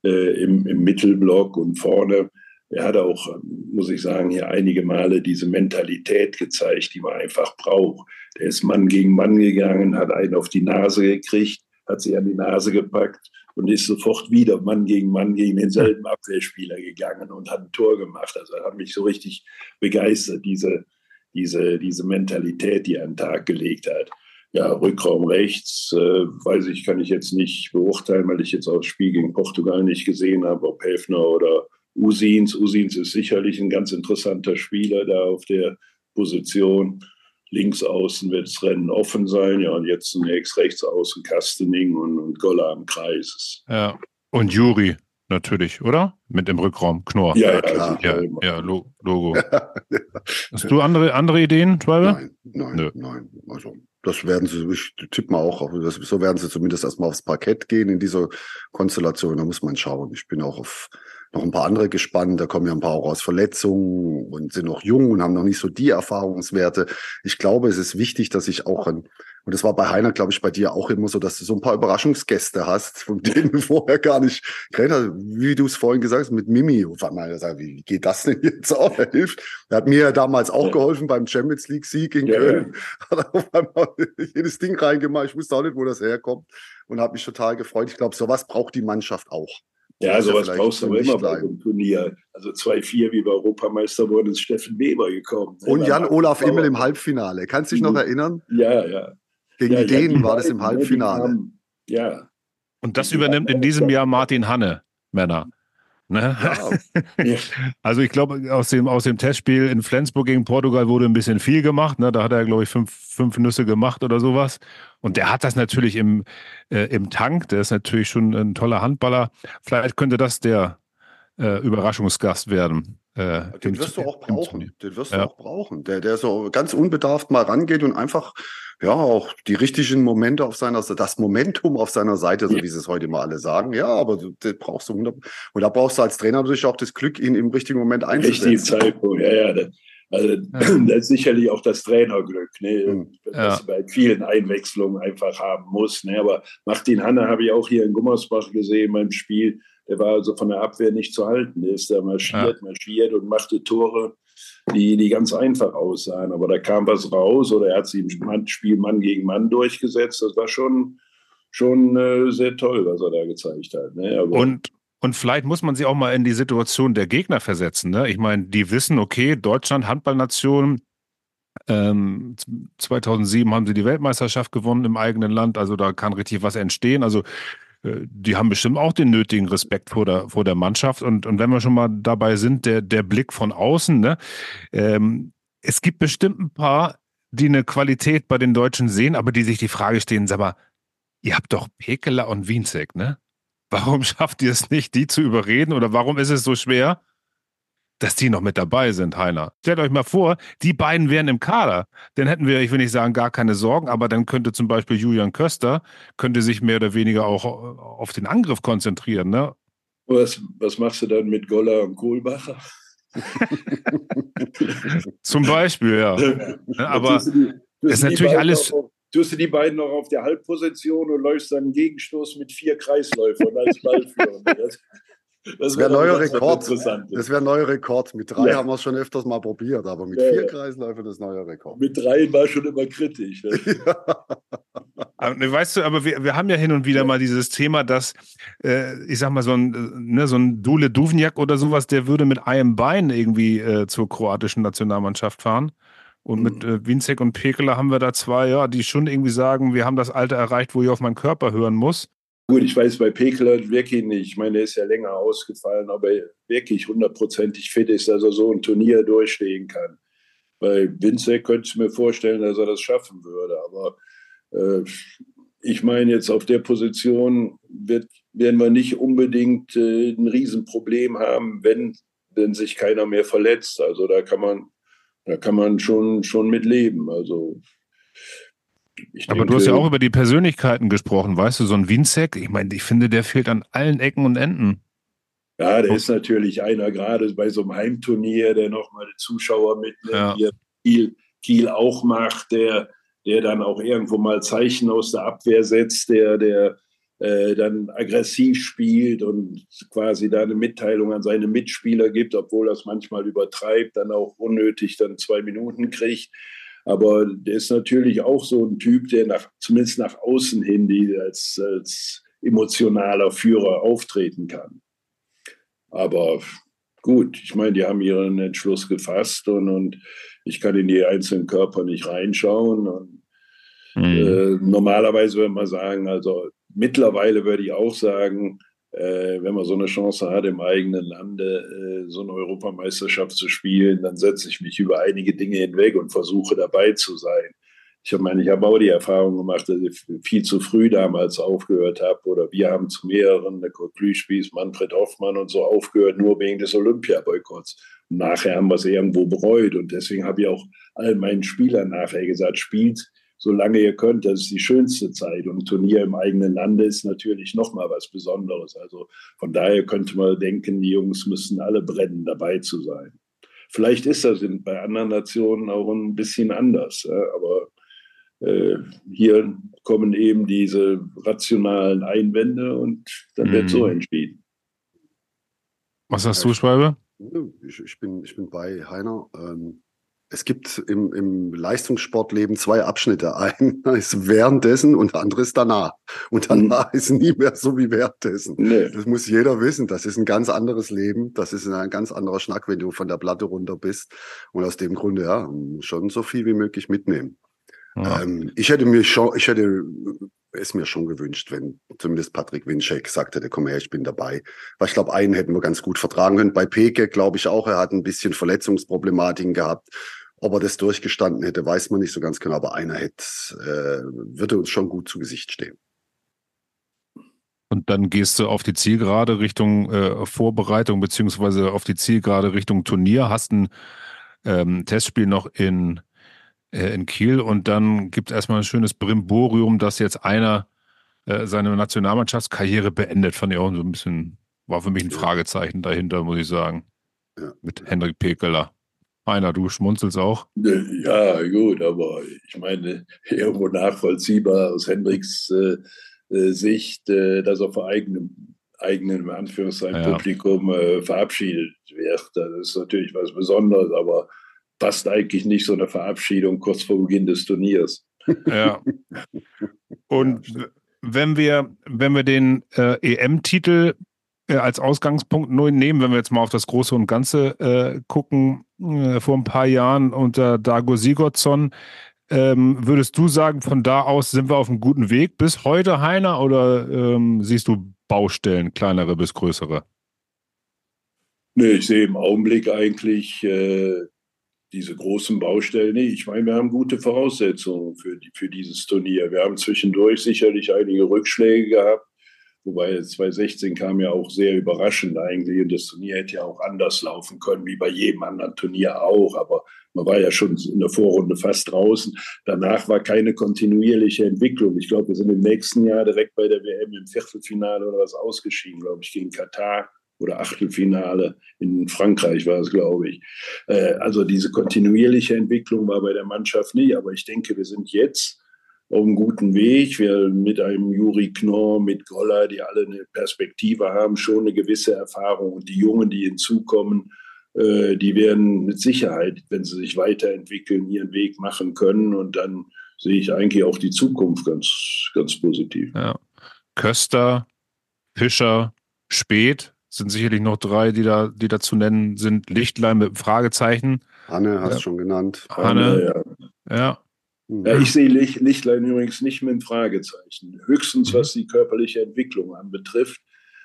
S4: äh, im, im Mittelblock und vorne. Er hat auch, muss ich sagen, hier einige Male diese Mentalität gezeigt, die man einfach braucht. Der ist Mann gegen Mann gegangen, hat einen auf die Nase gekriegt, hat sich an die Nase gepackt und ist sofort wieder Mann gegen Mann gegen denselben Abwehrspieler gegangen und hat ein Tor gemacht. Also hat mich so richtig begeistert, diese, diese, diese Mentalität, die er an den Tag gelegt hat. Ja, Rückraum rechts, äh, weiß ich, kann ich jetzt nicht beurteilen, weil ich jetzt auch das Spiel gegen Portugal nicht gesehen habe, ob Helfner oder Usins. Usins ist sicherlich ein ganz interessanter Spieler da auf der Position. Links außen wird das Rennen offen sein. Ja, und jetzt zunächst rechts außen Kastening und, und Goller am Kreis.
S2: Ja. Und Juri natürlich, oder? Mit dem Rückraum, Knorr.
S4: Ja, ja,
S3: klar.
S2: Ja, ja, Lo- Logo. Hast du andere, andere Ideen, Schwalbe?
S3: Nein, nein,
S2: Nö.
S3: nein. Also das werden sie, ich tippe mal auch, das, so werden sie zumindest erstmal aufs Parkett gehen in dieser Konstellation. Da muss man schauen. Ich bin auch auf noch ein paar andere gespannt. Da kommen ja ein paar auch aus Verletzungen und sind noch jung und haben noch nicht so die Erfahrungswerte. Ich glaube, es ist wichtig, dass ich auch ein, und das war bei Heiner, glaube ich, bei dir auch immer so, dass du so ein paar Überraschungsgäste hast, von denen du vorher gar nicht geredet hast. Wie du es vorhin gesagt hast, mit Mimi. Und mal wie geht das denn jetzt auch? Er hilft. Er hat mir ja damals auch
S4: Ja.
S3: geholfen beim Champions League Sieg in
S4: Ja,
S3: Köln. Hat er auf einmal jedes Ding reingemacht. Ich wusste auch nicht, wo das herkommt. Und habe mich total gefreut. Ich glaube, sowas braucht die Mannschaft auch.
S4: Ja, sowas brauchst du aber
S3: nicht
S4: immer bei
S3: bleiben.
S4: so einem Turnier. Also 2-4, wie wir Europameister wurden, ist Steffen Weber gekommen.
S3: Und Jan-Olaf. Immel im Halbfinale. Kannst du dich noch
S4: Mhm.
S3: erinnern?
S4: Ja, ja.
S3: Gegen
S4: ja,
S3: Dänen war das im
S4: ne,
S3: Halbfinale.
S4: haben- Ja.
S2: Und das übernimmt in diesem Jahr Martin Hanne, Männer. Ne?
S3: Ja,
S4: ja.
S2: Also ich glaube, aus dem, aus dem Testspiel in Flensburg gegen Portugal wurde ein bisschen viel gemacht. Ne? Da hat er, glaube ich, fünf, fünf Nüsse gemacht oder sowas. Und der hat das natürlich im, äh, im Tank. Der ist natürlich schon ein toller Handballer. Vielleicht könnte das der äh, Überraschungsgast werden. Äh,
S3: Den wirst du auch brauchen. Den wirst
S2: Ja.
S3: du auch brauchen. Der, der so ganz unbedarft mal rangeht und einfach, ja, auch die richtigen Momente auf seiner Seite, das Momentum auf seiner Seite, so
S4: Ja.
S3: wie sie es heute mal alle sagen. Ja, aber du, das brauchst du 100. Und da brauchst du als Trainer natürlich auch das Glück, ihn im richtigen Moment einzusetzen.
S4: Zeitpunkt, ja, ja. Das, also, das ist sicherlich auch das Trainerglück, ne?
S3: Mhm.
S4: dass
S2: Ja.
S4: bei vielen Einwechslungen einfach haben musst. Ne? Aber Martin Hanne habe ich auch hier in Gummersbach gesehen beim Spiel. Der war also von der Abwehr nicht zu halten. Der ist da marschiert, marschiert und machte Tore, die, die ganz einfach aussahen. Aber da kam was raus oder er hat sich im Spiel Mann gegen Mann durchgesetzt. Das war schon, schon äh, sehr toll, was er da gezeigt hat. Ne?
S2: Und, und vielleicht muss man sich auch mal in die Situation der Gegner versetzen. Ne? Ich meine, die wissen, okay, Deutschland, Handballnation, ähm, 2007 haben sie die Weltmeisterschaft gewonnen im eigenen Land, also da kann richtig was entstehen. Also die haben bestimmt auch den nötigen Respekt vor der, vor der Mannschaft. Und, und wenn wir schon mal dabei sind, der, der Blick von außen, ne? ähm, es gibt bestimmt ein paar, die eine Qualität bei den Deutschen sehen, aber die sich die Frage stellen, sag mal, ihr habt doch Pekeler und Wienzek, ne? Warum schafft ihr es nicht, die zu überreden oder warum ist es so schwer? Dass die noch mit dabei sind, Heiner. Stellt euch mal vor, die beiden wären im Kader. Dann hätten wir, ich will nicht sagen, gar keine Sorgen, aber dann könnte zum Beispiel Julian Köster, könnte sich mehr oder weniger auch auf den Angriff konzentrieren. Ne?
S4: Was, was machst du dann mit Goller und Kohlbacher?
S2: zum Beispiel, ja. aber es ist natürlich alles.
S4: Tust du die beiden noch auf der Halbposition und läufst dann einen Gegenstoß mit vier Kreisläufern als Ballführer.
S3: Das, wäre neuer Rekord. Das wäre neuer Rekord. Mit drei ja. haben wir es schon öfters mal probiert, aber mit ja, vier ja. Kreisläufern das neuer Rekord.
S4: Mit drei war schon immer kritisch. Ne?
S2: aber, ne, weißt du, aber wir, wir haben ja hin und wieder mal dieses Thema, dass, äh, ich sag mal, so ein, ne, so ein Dule Duvnjak oder sowas, der würde mit einem Bein irgendwie äh, zur kroatischen Nationalmannschaft fahren. Und mit mhm. äh, Winzek und Pekela haben wir da zwei, ja, die schon irgendwie sagen, wir haben das Alter erreicht, wo ich auf meinen Körper hören muss.
S4: Gut, ich weiß bei Pekela wirklich nicht. Ich meine, er ist ja länger ausgefallen, aber wirklich hundertprozentig fit ist, dass er so ein Turnier durchstehen kann. Bei Winzek könnte ich mir vorstellen, dass er das schaffen würde. Aber äh, ich meine, jetzt auf der Position wird, werden wir nicht unbedingt äh, ein Riesenproblem haben, wenn, wenn sich keiner mehr verletzt. Also da kann man da kann man schon, schon mit leben. Also
S2: aber denke, du hast ja auch über die Persönlichkeiten gesprochen, weißt du, so ein Winzek, ich meine, ich finde, der fehlt an allen Ecken und Enden.
S4: Ja, der ist natürlich einer, gerade bei so einem Heimturnier, der nochmal die Zuschauer mitnimmt, ja. wie Kiel, Kiel auch macht, der, der dann auch irgendwo mal Zeichen aus der Abwehr setzt, der, der äh, dann aggressiv spielt und quasi da eine Mitteilung an seine Mitspieler gibt, obwohl es manchmal übertreibt, dann auch unnötig dann zwei Minuten kriegt. Aber der ist natürlich auch so ein Typ, der nach, zumindest nach außen hin die als, als emotionaler Führer auftreten kann. Aber gut, ich meine, die haben ihren Entschluss gefasst und, und ich kann in die einzelnen Körper nicht reinschauen. Und, mhm. äh, normalerweise würde man sagen, also mittlerweile würde ich auch sagen, wenn man so eine Chance hat, im eigenen Lande äh, so eine Europameisterschaft zu spielen, dann setze ich mich über einige Dinge hinweg und versuche dabei zu sein. Ich meine, ich habe auch die Erfahrung gemacht, dass ich viel zu früh damals aufgehört habe oder wir haben zu mehreren, der Kurt Plüschspieß, Manfred Hoffmann und so aufgehört, nur wegen des Olympiaboykotts. Nachher haben wir es irgendwo bereut und deswegen habe ich auch all meinen Spielern nachher gesagt, spielt solange ihr könnt. Das ist die schönste Zeit. Und ein Turnier im eigenen Lande ist natürlich nochmal was Besonderes. Also von daher könnte man denken, die Jungs müssen alle brennen, dabei zu sein. Vielleicht ist das bei anderen Nationen auch ein bisschen anders. Aber äh, hier kommen eben diese rationalen Einwände und dann wird so mhm. entschieden.
S2: Was hast du, Schwalbe?
S3: Ich, ich, bin, ich bin bei Heiner. Ähm, es gibt im, im Leistungssportleben zwei Abschnitte. Einer ist währenddessen und der andere ist danach. Und danach mhm. ist nie mehr so wie währenddessen. Nee. Das muss jeder wissen. Das ist ein ganz anderes Leben. Das ist ein ganz anderer Schnack, wenn du von der Platte runter bist. Und aus dem Grunde, ja, schon so viel wie möglich mitnehmen. Ja. Ähm, ich hätte mir schon, ich hätte es mir schon gewünscht, wenn zumindest Patrick Winczek gesagt hätte, komm her, ich bin dabei. Weil ich glaube, einen hätten wir ganz gut vertragen können. Bei Peke glaube ich auch, er hat ein bisschen Verletzungsproblematiken gehabt. Ob er das durchgestanden hätte, weiß man nicht so ganz genau, aber einer hätte, äh, würde uns schon gut zu Gesicht stehen.
S2: Und dann gehst du auf die Zielgerade Richtung äh, Vorbereitung, beziehungsweise auf die Zielgerade Richtung Turnier, hast ein ähm, Testspiel noch in, äh, in Kiel und dann gibt es erstmal ein schönes Brimborium, dass jetzt einer äh, seine Nationalmannschaftskarriere beendet. Fand ich auch so ein bisschen, war für mich ein Fragezeichen dahinter, muss ich sagen. Ja. Mit Henrik Pekeler. Einer, du schmunzelst auch.
S4: Ja, gut, aber ich meine, irgendwo nachvollziehbar aus Hendriks äh, äh, Sicht, äh, dass er vor eigenem, eigenem Anführungszeichen, ja. Publikum äh, verabschiedet wird. Das ist natürlich was Besonderes, aber passt eigentlich nicht so eine Verabschiedung kurz vor Beginn des Turniers.
S2: Ja. Und wenn wir, wenn wir den äh, EM-Titel äh, als Ausgangspunkt nehmen, wenn wir jetzt mal auf das Große und Ganze äh, gucken, äh, vor ein paar Jahren unter Dago Sigurdsson, ähm, würdest du sagen, von da aus sind wir auf einem guten Weg bis heute, Heiner, oder ähm, siehst du Baustellen, kleinere bis größere?
S4: Nee, ich sehe im Augenblick eigentlich äh, diese großen Baustellen nicht. Ich meine, wir haben gute Voraussetzungen für, die, für dieses Turnier. Wir haben zwischendurch sicherlich einige Rückschläge gehabt Wobei 2016 kam ja auch sehr überraschend eigentlich und das Turnier hätte ja auch anders laufen können, wie bei jedem anderen Turnier auch. Aber man war ja schon in der Vorrunde fast draußen. Danach war keine kontinuierliche Entwicklung. Ich glaube, wir sind im nächsten Jahr direkt bei der WM im Viertelfinale oder was ausgeschieden, glaube ich, gegen Katar oder Achtelfinale in Frankreich war es, glaube ich. Äh, also diese kontinuierliche Entwicklung war bei der Mannschaft nie. Aber ich denke, wir sind jetzt auf einem guten Weg. Wir mit einem Juri Knorr, mit Goller, die alle eine Perspektive haben, schon eine gewisse Erfahrung. Und die Jungen, die hinzukommen, äh, die werden mit Sicherheit, wenn sie sich weiterentwickeln, ihren Weg machen können. Und dann sehe ich eigentlich auch die Zukunft ganz, ganz positiv.
S2: Ja. Köster, Fischer, Spät sind sicherlich noch drei, die da, die da zu nennen sind. Lichtlein mit Fragezeichen.
S3: Hanne hast du ja. schon genannt.
S2: Hanne, ja. ja.
S4: Ja, ich sehe Licht, Lichtlein übrigens nicht mit Fragezeichen. Höchstens, was die körperliche Entwicklung anbetrifft.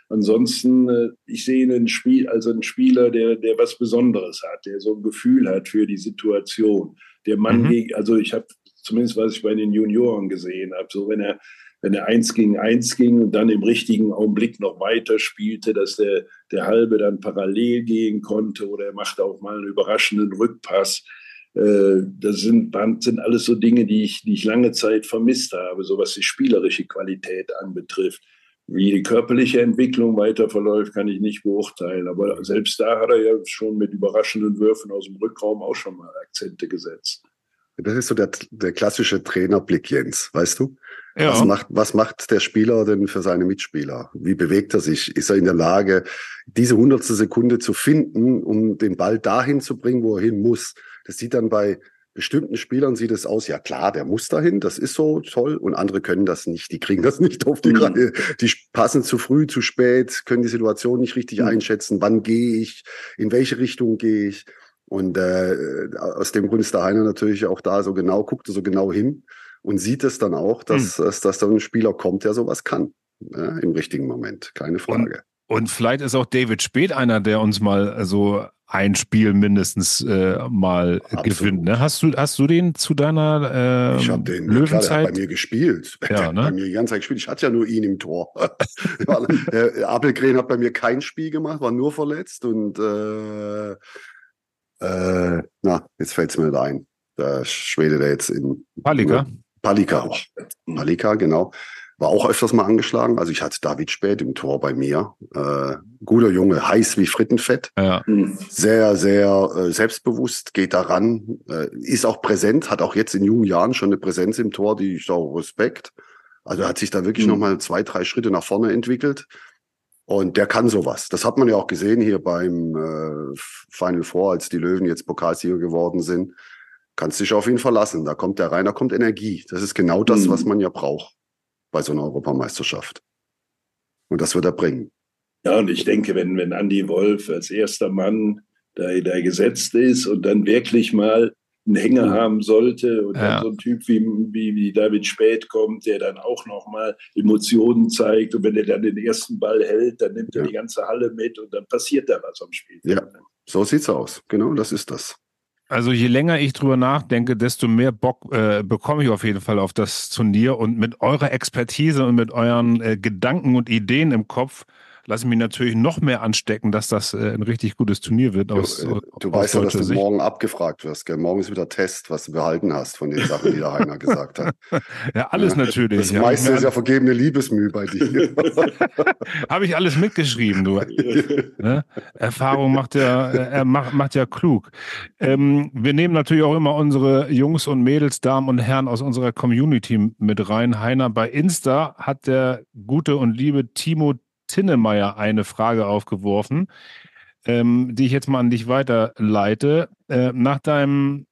S4: Ansonsten, äh, ich sehe einen Spiel, also einen Spieler, der, der was Besonderes hat, der so ein Gefühl hat für die Situation. Der Mann, mhm. also ich habe zumindest, was ich bei den Junioren gesehen habe, so wenn er, wenn er eins gegen eins ging und dann im richtigen Augenblick noch weiter spielte, dass der, der Halbe dann parallel gehen konnte oder er machte auch mal einen überraschenden Rückpass äh, das sind, sind alles so Dinge, die ich, die ich lange Zeit vermisst habe, so was die spielerische Qualität anbetrifft. Wie die körperliche Entwicklung weiter verläuft, kann ich nicht beurteilen. Aber selbst da hat er ja schon mit überraschenden Würfen aus dem Rückraum auch schon mal Akzente gesetzt.
S3: Das ist so der, der klassische Trainerblick, Jens, weißt du? Ja. Was, macht, was macht der Spieler denn für seine Mitspieler? Wie bewegt er sich? Ist er in der Lage, diese hundertste Sekunde zu finden, um den Ball dahin zu bringen, wo er hin muss? Das sieht dann bei bestimmten Spielern sieht es aus, ja klar, der muss dahin, das ist so toll, und andere können das nicht, die kriegen das nicht auf die mhm. Reihe, die passen zu früh, zu spät, können die Situation nicht richtig mhm. einschätzen, wann gehe ich, in welche Richtung gehe ich. Und äh, aus dem Grund ist der Heiner natürlich auch da so genau, guckt so genau hin und sieht es dann auch, dass, mhm. dass, dass da ein Spieler kommt, der sowas kann. Ja, Im richtigen Moment, keine Frage.
S2: Und, und vielleicht ist auch David Speth einer, der uns mal so ein Spiel mindestens äh, mal Absolut. gewinnt. Ne? Hast, du, hast du den zu deiner
S3: äh, Ich habe den, Löwenzeit? Klar, der hat bei mir gespielt. Ja, ne? Bei mir die ganze Zeit gespielt. Ich hatte ja nur ihn im Tor. der Apelgren hat bei mir kein Spiel gemacht, war nur verletzt und äh, äh, na, jetzt fällt es mir nicht ein. Da schwede der jetzt in
S2: Palika.
S3: Palika. Palika, genau. War auch öfters mal angeschlagen. Also ich hatte David Spät im Tor bei mir. Äh, guter Junge, heiß wie Frittenfett. Ja. Sehr, sehr äh, selbstbewusst, geht daran, äh, ist auch präsent, hat auch jetzt in jungen Jahren schon eine Präsenz im Tor, die ich auch Respekt. Also hat sich da wirklich mhm. nochmal zwei, drei Schritte nach vorne entwickelt. Und der kann sowas. Das hat man ja auch gesehen hier beim äh, Final Four, als die Löwen jetzt Pokalsieger geworden sind. Kannst dich auf ihn verlassen. Da kommt der rein, da kommt Energie. Das ist genau das, mhm. was man ja braucht bei so einer Europameisterschaft. Und das wird er bringen.
S4: Ja, und ich denke, wenn, wenn Andy Wolf als erster Mann da, da gesetzt ist und dann wirklich mal einen Hänger haben sollte und ja. dann so ein Typ wie, wie, wie David Spät kommt, der dann auch nochmal Emotionen zeigt und wenn er dann den ersten Ball hält, dann nimmt ja. er die ganze Halle mit und dann passiert da was am Spiel.
S3: Ja, so sieht's aus. Genau, das ist das.
S2: Also je länger ich drüber nachdenke, desto mehr Bock äh, bekomme ich auf jeden Fall auf das Turnier und mit eurer Expertise und mit euren äh, Gedanken und Ideen im Kopf lasse mich natürlich noch mehr anstecken, dass das äh, ein richtig gutes Turnier wird. Aus,
S3: du, äh, du aus weißt ja, dass du Sicht. morgen abgefragt wirst. Gell? Morgen ist wieder Test, was du behalten hast von den Sachen, die der Heiner gesagt hat.
S2: Ja, alles natürlich.
S3: Das meiste ja, ist ja vergebene Liebesmühe bei dir.
S2: Habe ich alles mitgeschrieben, du. ne? Erfahrung macht ja, äh, macht, macht ja klug. Ähm, wir nehmen natürlich auch immer unsere Jungs und Mädels, Damen und Herren aus unserer Community mit rein. Heiner, bei Insta hat der gute und liebe Timo Tinnemeyer eine Frage aufgeworfen, ähm, die ich jetzt mal an dich weiterleite. Äh, nach deinem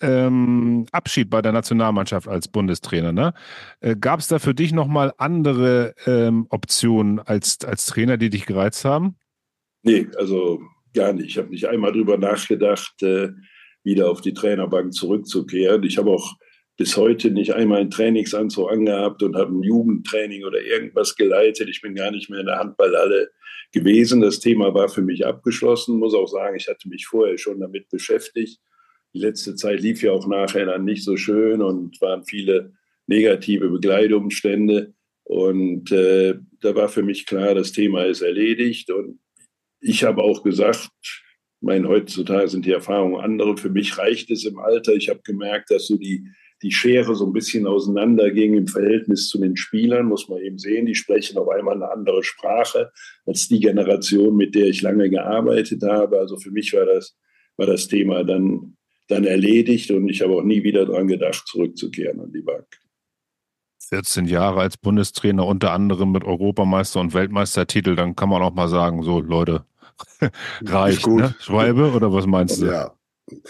S2: ähm, Abschied bei der Nationalmannschaft als Bundestrainer, ne? Äh, Gab es da für dich nochmal andere ähm, Optionen als, als Trainer, die dich gereizt haben?
S4: Nee, also gar nicht. Ich habe nicht einmal drüber nachgedacht, äh, wieder auf die Trainerbank zurückzukehren. Ich habe auch bis heute nicht einmal einen Trainingsanzug angehabt und habe ein Jugendtraining oder irgendwas geleitet. Ich bin gar nicht mehr in der Handballhalle gewesen. Das Thema war für mich abgeschlossen. Muss auch sagen, ich hatte mich vorher schon damit beschäftigt. Die letzte Zeit lief ja auch nachher dann nicht so schön und waren viele negative Begleitumstände. Und äh, da war für mich klar, das Thema ist erledigt. Und ich habe auch gesagt, mein, heutzutage sind die Erfahrungen andere. Für mich reicht es im Alter. Ich habe gemerkt, dass so die, die Schere so ein bisschen auseinanderging im Verhältnis zu den Spielern, muss man eben sehen. Die sprechen auf einmal eine andere Sprache als die Generation, mit der ich lange gearbeitet habe. Also für mich war das, war das Thema dann, dann erledigt und ich habe auch nie wieder daran gedacht, zurückzukehren an die Bank.
S2: 14 Jahre als Bundestrainer, unter anderem mit Europameister und Weltmeistertitel, dann kann man auch mal sagen, so Leute, reicht, ne? Schwalbe, oder was meinst du?
S4: Ja,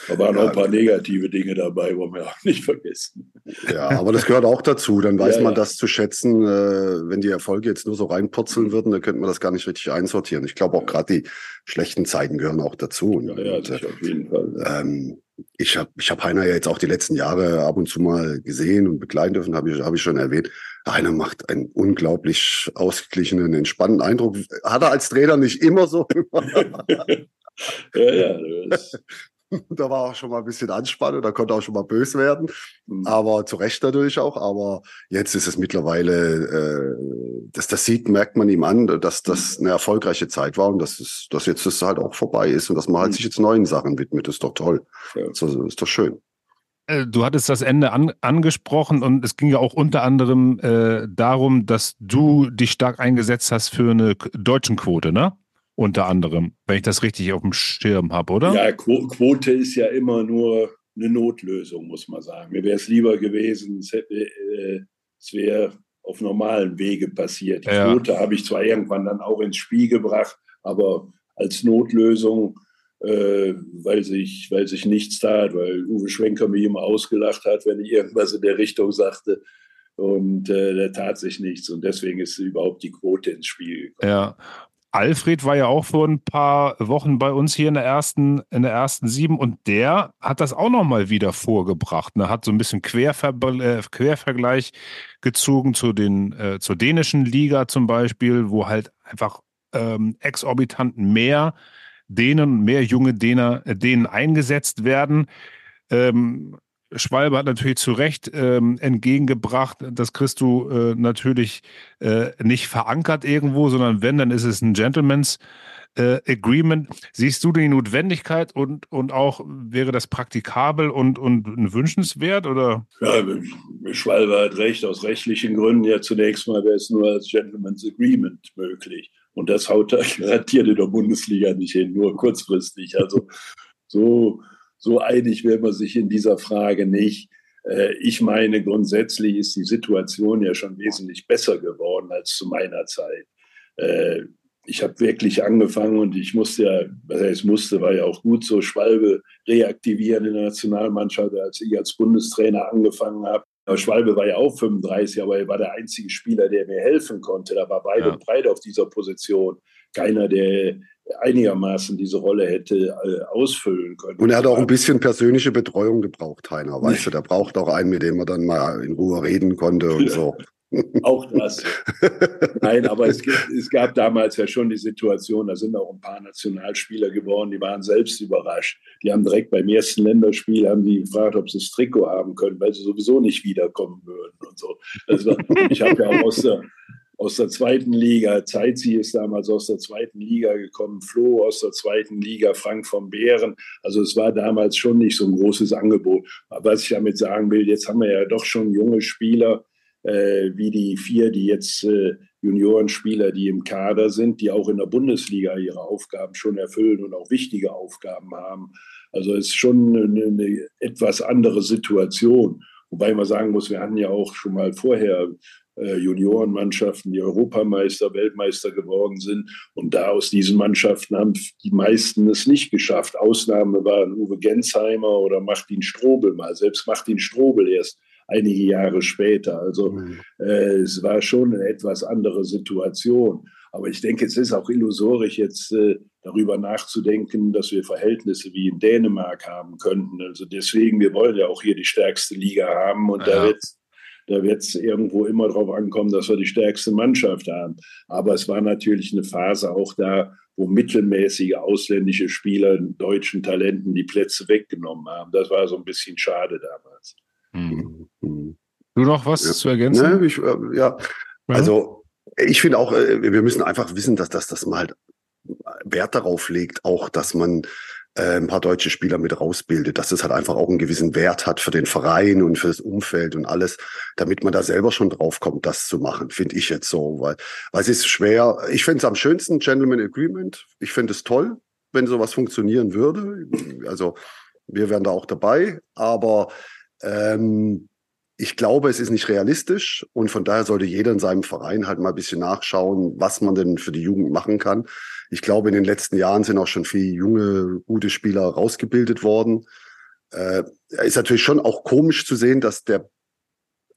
S4: da waren ja. auch ein paar negative Dinge dabei, wollen wir auch nicht vergessen.
S3: Ja, aber das gehört auch dazu. Dann weiß ja, man ja. das zu schätzen. Äh, wenn die Erfolge jetzt nur so reinpurzeln würden, dann könnte man das gar nicht richtig einsortieren. Ich glaube auch gerade die schlechten Zeiten gehören auch dazu.
S4: Ja, ja, und, auf jeden Fall.
S3: Ähm, ich habe ich hab Heiner ja jetzt auch die letzten Jahre ab und zu mal gesehen und begleiten dürfen, habe ich, hab ich schon erwähnt. Heiner macht einen unglaublich ausgeglichenen, entspannten Eindruck. Hat er als Trainer nicht immer so. ja, ja. Das da war auch schon mal ein bisschen Anspannung, da konnte auch schon mal böse werden, mhm. aber zu Recht natürlich auch. Aber jetzt ist es mittlerweile, äh, dass das sieht, merkt man ihm an, dass das mhm. eine erfolgreiche Zeit war und dass es, dass jetzt das halt auch vorbei ist und dass man halt mhm. sich jetzt neuen Sachen widmet. Das ist doch toll. Ja. Das ist doch schön.
S2: Äh, du hattest das Ende an, angesprochen und es ging ja auch unter anderem äh, darum, dass du dich stark eingesetzt hast für eine deutschen Quote, ne? Unter anderem, wenn ich das richtig auf dem Schirm habe, oder?
S4: Ja, Quote ist ja immer nur eine Notlösung, muss man sagen. Mir wäre es lieber gewesen, es, äh, es wäre auf normalen Wege passiert. Die ja. Quote habe ich zwar irgendwann dann auch ins Spiel gebracht, aber als Notlösung, äh, weil, sich, weil sich nichts tat, weil Uwe Schwenker mich immer ausgelacht hat, wenn ich irgendwas in der Richtung sagte. Und äh, da tat sich nichts. Und deswegen ist überhaupt die Quote ins Spiel
S2: gekommen. Ja, Alfred war ja auch vor ein paar Wochen bei uns hier in der ersten, in der ersten sieben und der hat das auch nochmal wieder vorgebracht. Ne? hat so ein bisschen Querver äh, Quervergleich gezogen zu den, äh, zur dänischen Liga zum Beispiel, wo halt einfach ähm, exorbitant mehr Dänen, mehr junge Däner, äh, Dänen eingesetzt werden. Ähm, Schwalbe hat natürlich zu Recht ähm, entgegengebracht, das kriegst du äh, natürlich äh, nicht verankert irgendwo, sondern wenn, dann ist es ein Gentleman's äh, Agreement. Siehst du die Notwendigkeit und, und auch wäre das praktikabel und, und wünschenswert? Oder?
S4: Ja, Schwalbe hat recht, aus rechtlichen Gründen ja zunächst mal wäre es nur als Gentleman's Agreement möglich. Und das haut garantiert in der Bundesliga nicht hin, nur kurzfristig. Also so so einig will man sich in dieser Frage nicht. Äh, ich meine, grundsätzlich ist die Situation ja schon wesentlich besser geworden als zu meiner Zeit. Äh, ich habe wirklich angefangen und ich musste ja, was heißt musste, war ja auch gut so, Schwalbe reaktivieren in der Nationalmannschaft, als ich als Bundestrainer angefangen habe. Schwalbe war ja auch 35, aber er war der einzige Spieler, der mir helfen konnte. Da war beide ja. und breit auf dieser Position. Keiner, der einigermaßen diese Rolle hätte äh, ausfüllen können.
S3: Und er hat auch ein bisschen persönliche Betreuung gebraucht, Heiner. Weißt du, der braucht auch einen, mit dem man dann mal in Ruhe reden konnte und so.
S4: Auch das. Nein, aber es, gibt, es, gab damals ja schon die Situation, da sind auch ein paar Nationalspieler geworden, die waren selbst überrascht. Die haben direkt beim ersten Länderspiel haben die gefragt, ob sie das Trikot haben können, weil sie sowieso nicht wiederkommen würden und so. Also, ich habe ja auch aus der, aus der zweiten Liga. Zeitzi ist damals aus der zweiten Liga gekommen, Flo aus der zweiten Liga, Frank von Beeren. Also es war damals schon nicht so ein großes Angebot. Aber was ich damit sagen will, jetzt haben wir ja doch schon junge Spieler, äh, wie die vier, die jetzt äh, Juniorenspieler, die im Kader sind, die auch in der Bundesliga ihre Aufgaben schon erfüllen und auch wichtige Aufgaben haben. Also es ist schon eine, eine etwas andere Situation. Wobei man sagen muss, wir hatten ja auch schon mal vorher äh, Juniorenmannschaften, die Europameister, Weltmeister geworden sind. Und da aus diesen Mannschaften haben die meisten es nicht geschafft. Ausnahme waren Uwe Gensheimer oder Martin Strobel mal. Selbst Martin Strobel erst einige Jahre später. Also mhm. äh, es war schon eine etwas andere Situation. Aber ich denke, es ist auch illusorisch, jetzt äh, darüber nachzudenken, dass wir Verhältnisse wie in Dänemark haben könnten. Also deswegen, wir wollen ja auch hier die stärkste Liga haben und ja. da wird da wird es irgendwo immer darauf ankommen, dass wir die stärkste Mannschaft haben. Aber es war natürlich eine Phase auch da, wo mittelmäßige ausländische Spieler deutschen Talenten die Plätze weggenommen haben. Das war so ein bisschen schade damals.
S2: Hm. Du noch was ja. zu ergänzen?
S3: Nee, ich, äh, ja. Also ich finde auch, äh, wir müssen einfach wissen, dass, dass, dass man halt Wert darauf legt, auch dass man äh, ein paar deutsche Spieler mit rausbildet, dass es halt einfach auch einen gewissen Wert hat für den Verein und für das Umfeld und alles, damit man da selber schon drauf kommt, das zu machen, finde ich jetzt so, weil, weil es ist schwer. Ich finde es am schönsten, Gentleman Agreement. Ich finde es toll, wenn sowas funktionieren würde. Also wir wären da auch dabei, aber ähm, ich glaube, es ist nicht realistisch und von daher sollte jeder in seinem Verein halt mal ein bisschen nachschauen, was man denn für die Jugend machen kann. Ich glaube, in den letzten Jahren sind auch schon viele junge, gute Spieler rausgebildet worden. Äh, ist natürlich schon auch komisch zu sehen, dass der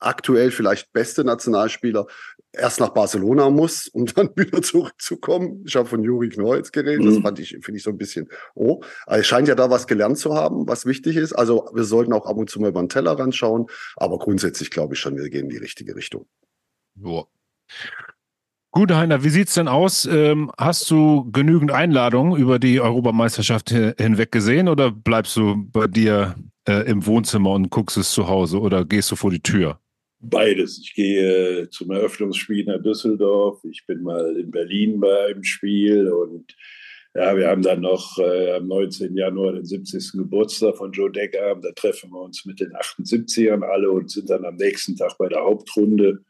S3: aktuell vielleicht beste Nationalspieler erst nach Barcelona muss, um dann wieder zurückzukommen. Ich habe von Juri Knorr geredet. Das mhm. fand ich, finde ich so ein bisschen, oh, also scheint ja da was gelernt zu haben, was wichtig ist. Also wir sollten auch ab und zu mal über den Teller schauen. Aber grundsätzlich glaube ich schon, wir gehen in die richtige Richtung.
S2: Boah. Gut, Heiner, wie sieht's denn aus? Ähm, hast du genügend Einladungen über die Europameisterschaft hinweg gesehen oder bleibst du bei dir äh, im Wohnzimmer und guckst es zu Hause oder gehst du vor die Tür?
S4: Beides. Ich gehe zum Eröffnungsspiel nach Düsseldorf. Ich bin mal in Berlin beim Spiel und ja, wir haben dann noch äh, am 19. Januar den 70. Geburtstag von Joe Decker. Da treffen wir uns mit den 78ern alle und sind dann am nächsten Tag bei der Hauptrunde.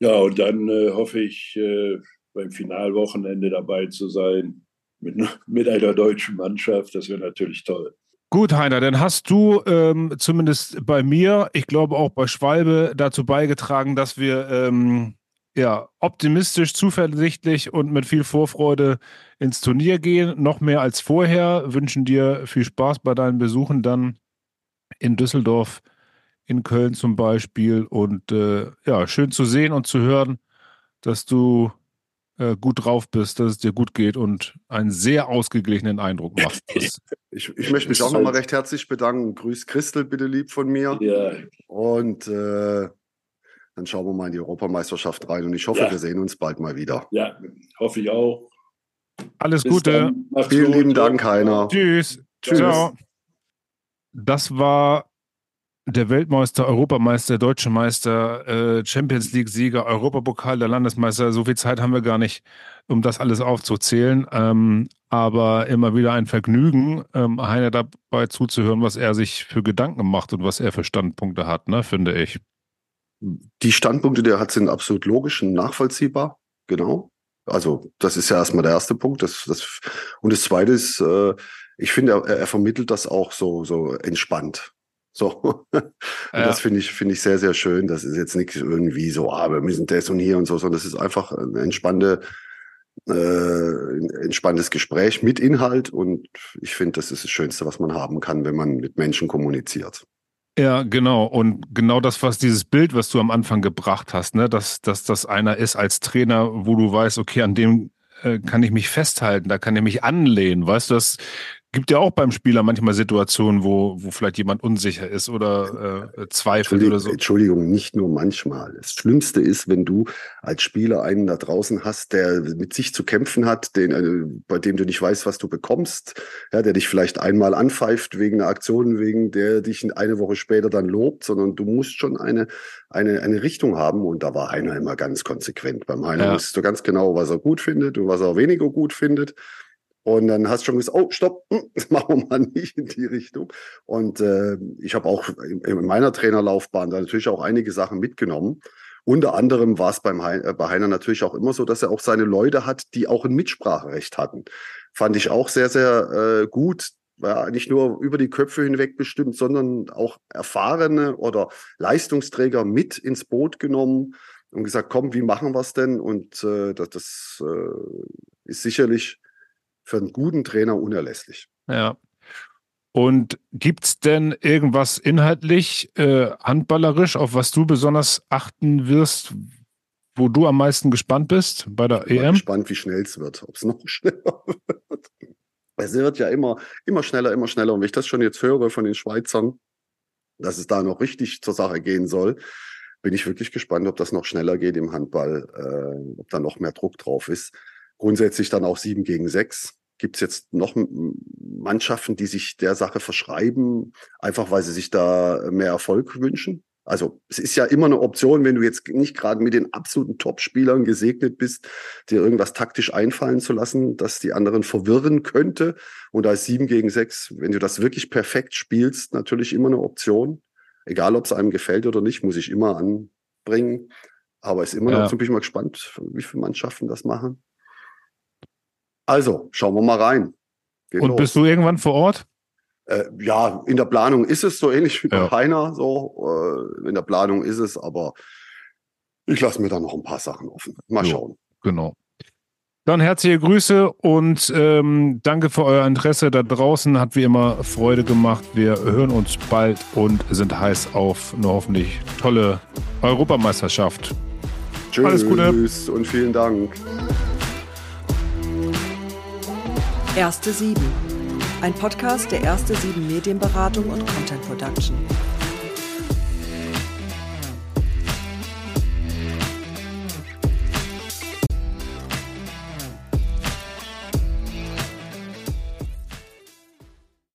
S4: Ja, und dann äh, hoffe ich, äh, beim Finalwochenende dabei zu sein mit, mit einer deutschen Mannschaft. Das wäre natürlich toll.
S2: Gut, Heiner, dann hast du ähm, zumindest bei mir, ich glaube auch bei Schwalbe, dazu beigetragen, dass wir ähm, ja, optimistisch, zuversichtlich und mit viel Vorfreude ins Turnier gehen. Noch mehr als vorher. Wünschen dir viel Spaß bei deinen Besuchen dann in Düsseldorf, in Köln zum Beispiel. Und äh, ja, schön zu sehen und zu hören, dass du äh, gut drauf bist, dass es dir gut geht und einen sehr ausgeglichenen Eindruck machst.
S3: ich, ich möchte mich auch nochmal recht herzlich bedanken. Grüß Christel bitte lieb von mir. Ja. Und äh, dann schauen wir mal in die Europameisterschaft rein und ich hoffe, ja. wir sehen uns bald mal wieder.
S4: Ja, hoffe ich auch.
S2: Alles Bis Gute.
S3: Vielen gut. lieben Dank, Heiner.
S2: Tschüss. Tschüss. Ciao. Das war der Weltmeister, Europameister, Deutsche Meister, äh, Champions League-Sieger, Europapokal, der Landesmeister. So viel Zeit haben wir gar nicht, um das alles aufzuzählen. Ähm, aber immer wieder ein Vergnügen, ähm, Heiner dabei zuzuhören, was er sich für Gedanken macht und was er für Standpunkte hat, ne, finde ich.
S3: Die Standpunkte, die er hat, sind absolut logisch und nachvollziehbar. Genau. Also, das ist ja erstmal der erste Punkt. Das, das, und das zweite ist, äh, ich finde, er, er vermittelt das auch so, so entspannt. So. Ja. Das finde ich, finde ich sehr, sehr schön. Das ist jetzt nicht irgendwie so, ah, wir müssen das und hier und so, sondern das ist einfach ein entspannte, äh, entspanntes Gespräch mit Inhalt. Und ich finde, das ist das Schönste, was man haben kann, wenn man mit Menschen kommuniziert.
S2: Ja, genau. Und genau das, was dieses Bild, was du am Anfang gebracht hast, ne, dass, dass das einer ist als Trainer, wo du weißt, okay, an dem äh, kann ich mich festhalten, da kann ich mich anlehnen. Weißt du, das Gibt ja auch beim Spieler manchmal Situationen, wo, wo vielleicht jemand unsicher ist oder äh, zweifelt oder so.
S3: Entschuldigung, nicht nur manchmal. Das Schlimmste ist, wenn du als Spieler einen da draußen hast, der mit sich zu kämpfen hat, den, äh, bei dem du nicht weißt, was du bekommst, ja, der dich vielleicht einmal anpfeift wegen einer Aktion, wegen der dich eine Woche später dann lobt, sondern du musst schon eine, eine, eine Richtung haben. Und da war Heiner immer ganz konsequent. Beim Heiner ja. wusstest du ganz genau, was er gut findet und was er weniger gut findet. Und dann hast du schon gesagt, oh, stopp, hm, das machen wir mal nicht in die Richtung. Und äh, ich habe auch in meiner Trainerlaufbahn da natürlich auch einige Sachen mitgenommen. Unter anderem war es beim He äh, bei Heiner natürlich auch immer so, dass er auch seine Leute hat, die auch ein Mitspracherecht hatten. Fand ich auch sehr, sehr äh, gut. Ja, nicht nur über die Köpfe hinweg bestimmt, sondern auch erfahrene oder Leistungsträger mit ins Boot genommen und gesagt, komm, wie machen wir es denn? Und äh, das, das äh, ist sicherlich für einen guten Trainer unerlässlich.
S2: Ja. Und gibt es denn irgendwas inhaltlich, äh, handballerisch, auf was du besonders achten wirst, wo du am meisten gespannt bist bei der
S3: ich bin
S2: EM?
S3: gespannt, wie schnell es wird, ob es noch schneller wird. Es wird ja immer, immer schneller, immer schneller. Und wenn ich das schon jetzt höre von den Schweizern, dass es da noch richtig zur Sache gehen soll, bin ich wirklich gespannt, ob das noch schneller geht im Handball, äh, ob da noch mehr Druck drauf ist. Grundsätzlich dann auch sieben gegen sechs. Gibt es jetzt noch Mannschaften, die sich der Sache verschreiben, einfach weil sie sich da mehr Erfolg wünschen? Also es ist ja immer eine Option, wenn du jetzt nicht gerade mit den absoluten Top-Spielern gesegnet bist, dir irgendwas taktisch einfallen zu lassen, dass die anderen verwirren könnte. Und da ist sieben gegen sechs, wenn du das wirklich perfekt spielst, natürlich immer eine Option. Egal, ob es einem gefällt oder nicht, muss ich immer anbringen. Aber ist immer ja. noch, so bin ich mal gespannt, wie viele Mannschaften das machen. Also, schauen wir mal rein.
S2: Geht Und los. bist du irgendwann vor Ort?
S3: Äh, ja, in der Planung ist es so ähnlich wie bei ja. Heiner. So, äh, in der Planung ist es, aber ich lasse mir da noch ein paar Sachen offen. Mal jo, schauen.
S2: Genau. Dann herzliche Grüße und ähm, danke für euer Interesse da draußen. Hat wie immer Freude gemacht. Wir hören uns bald und sind heiß auf eine hoffentlich tolle Europameisterschaft.
S3: Tschüss Alles Gute. und vielen Dank.
S1: Erste Sieben. Ein Podcast der Erste Sieben Medienberatung und Content Production.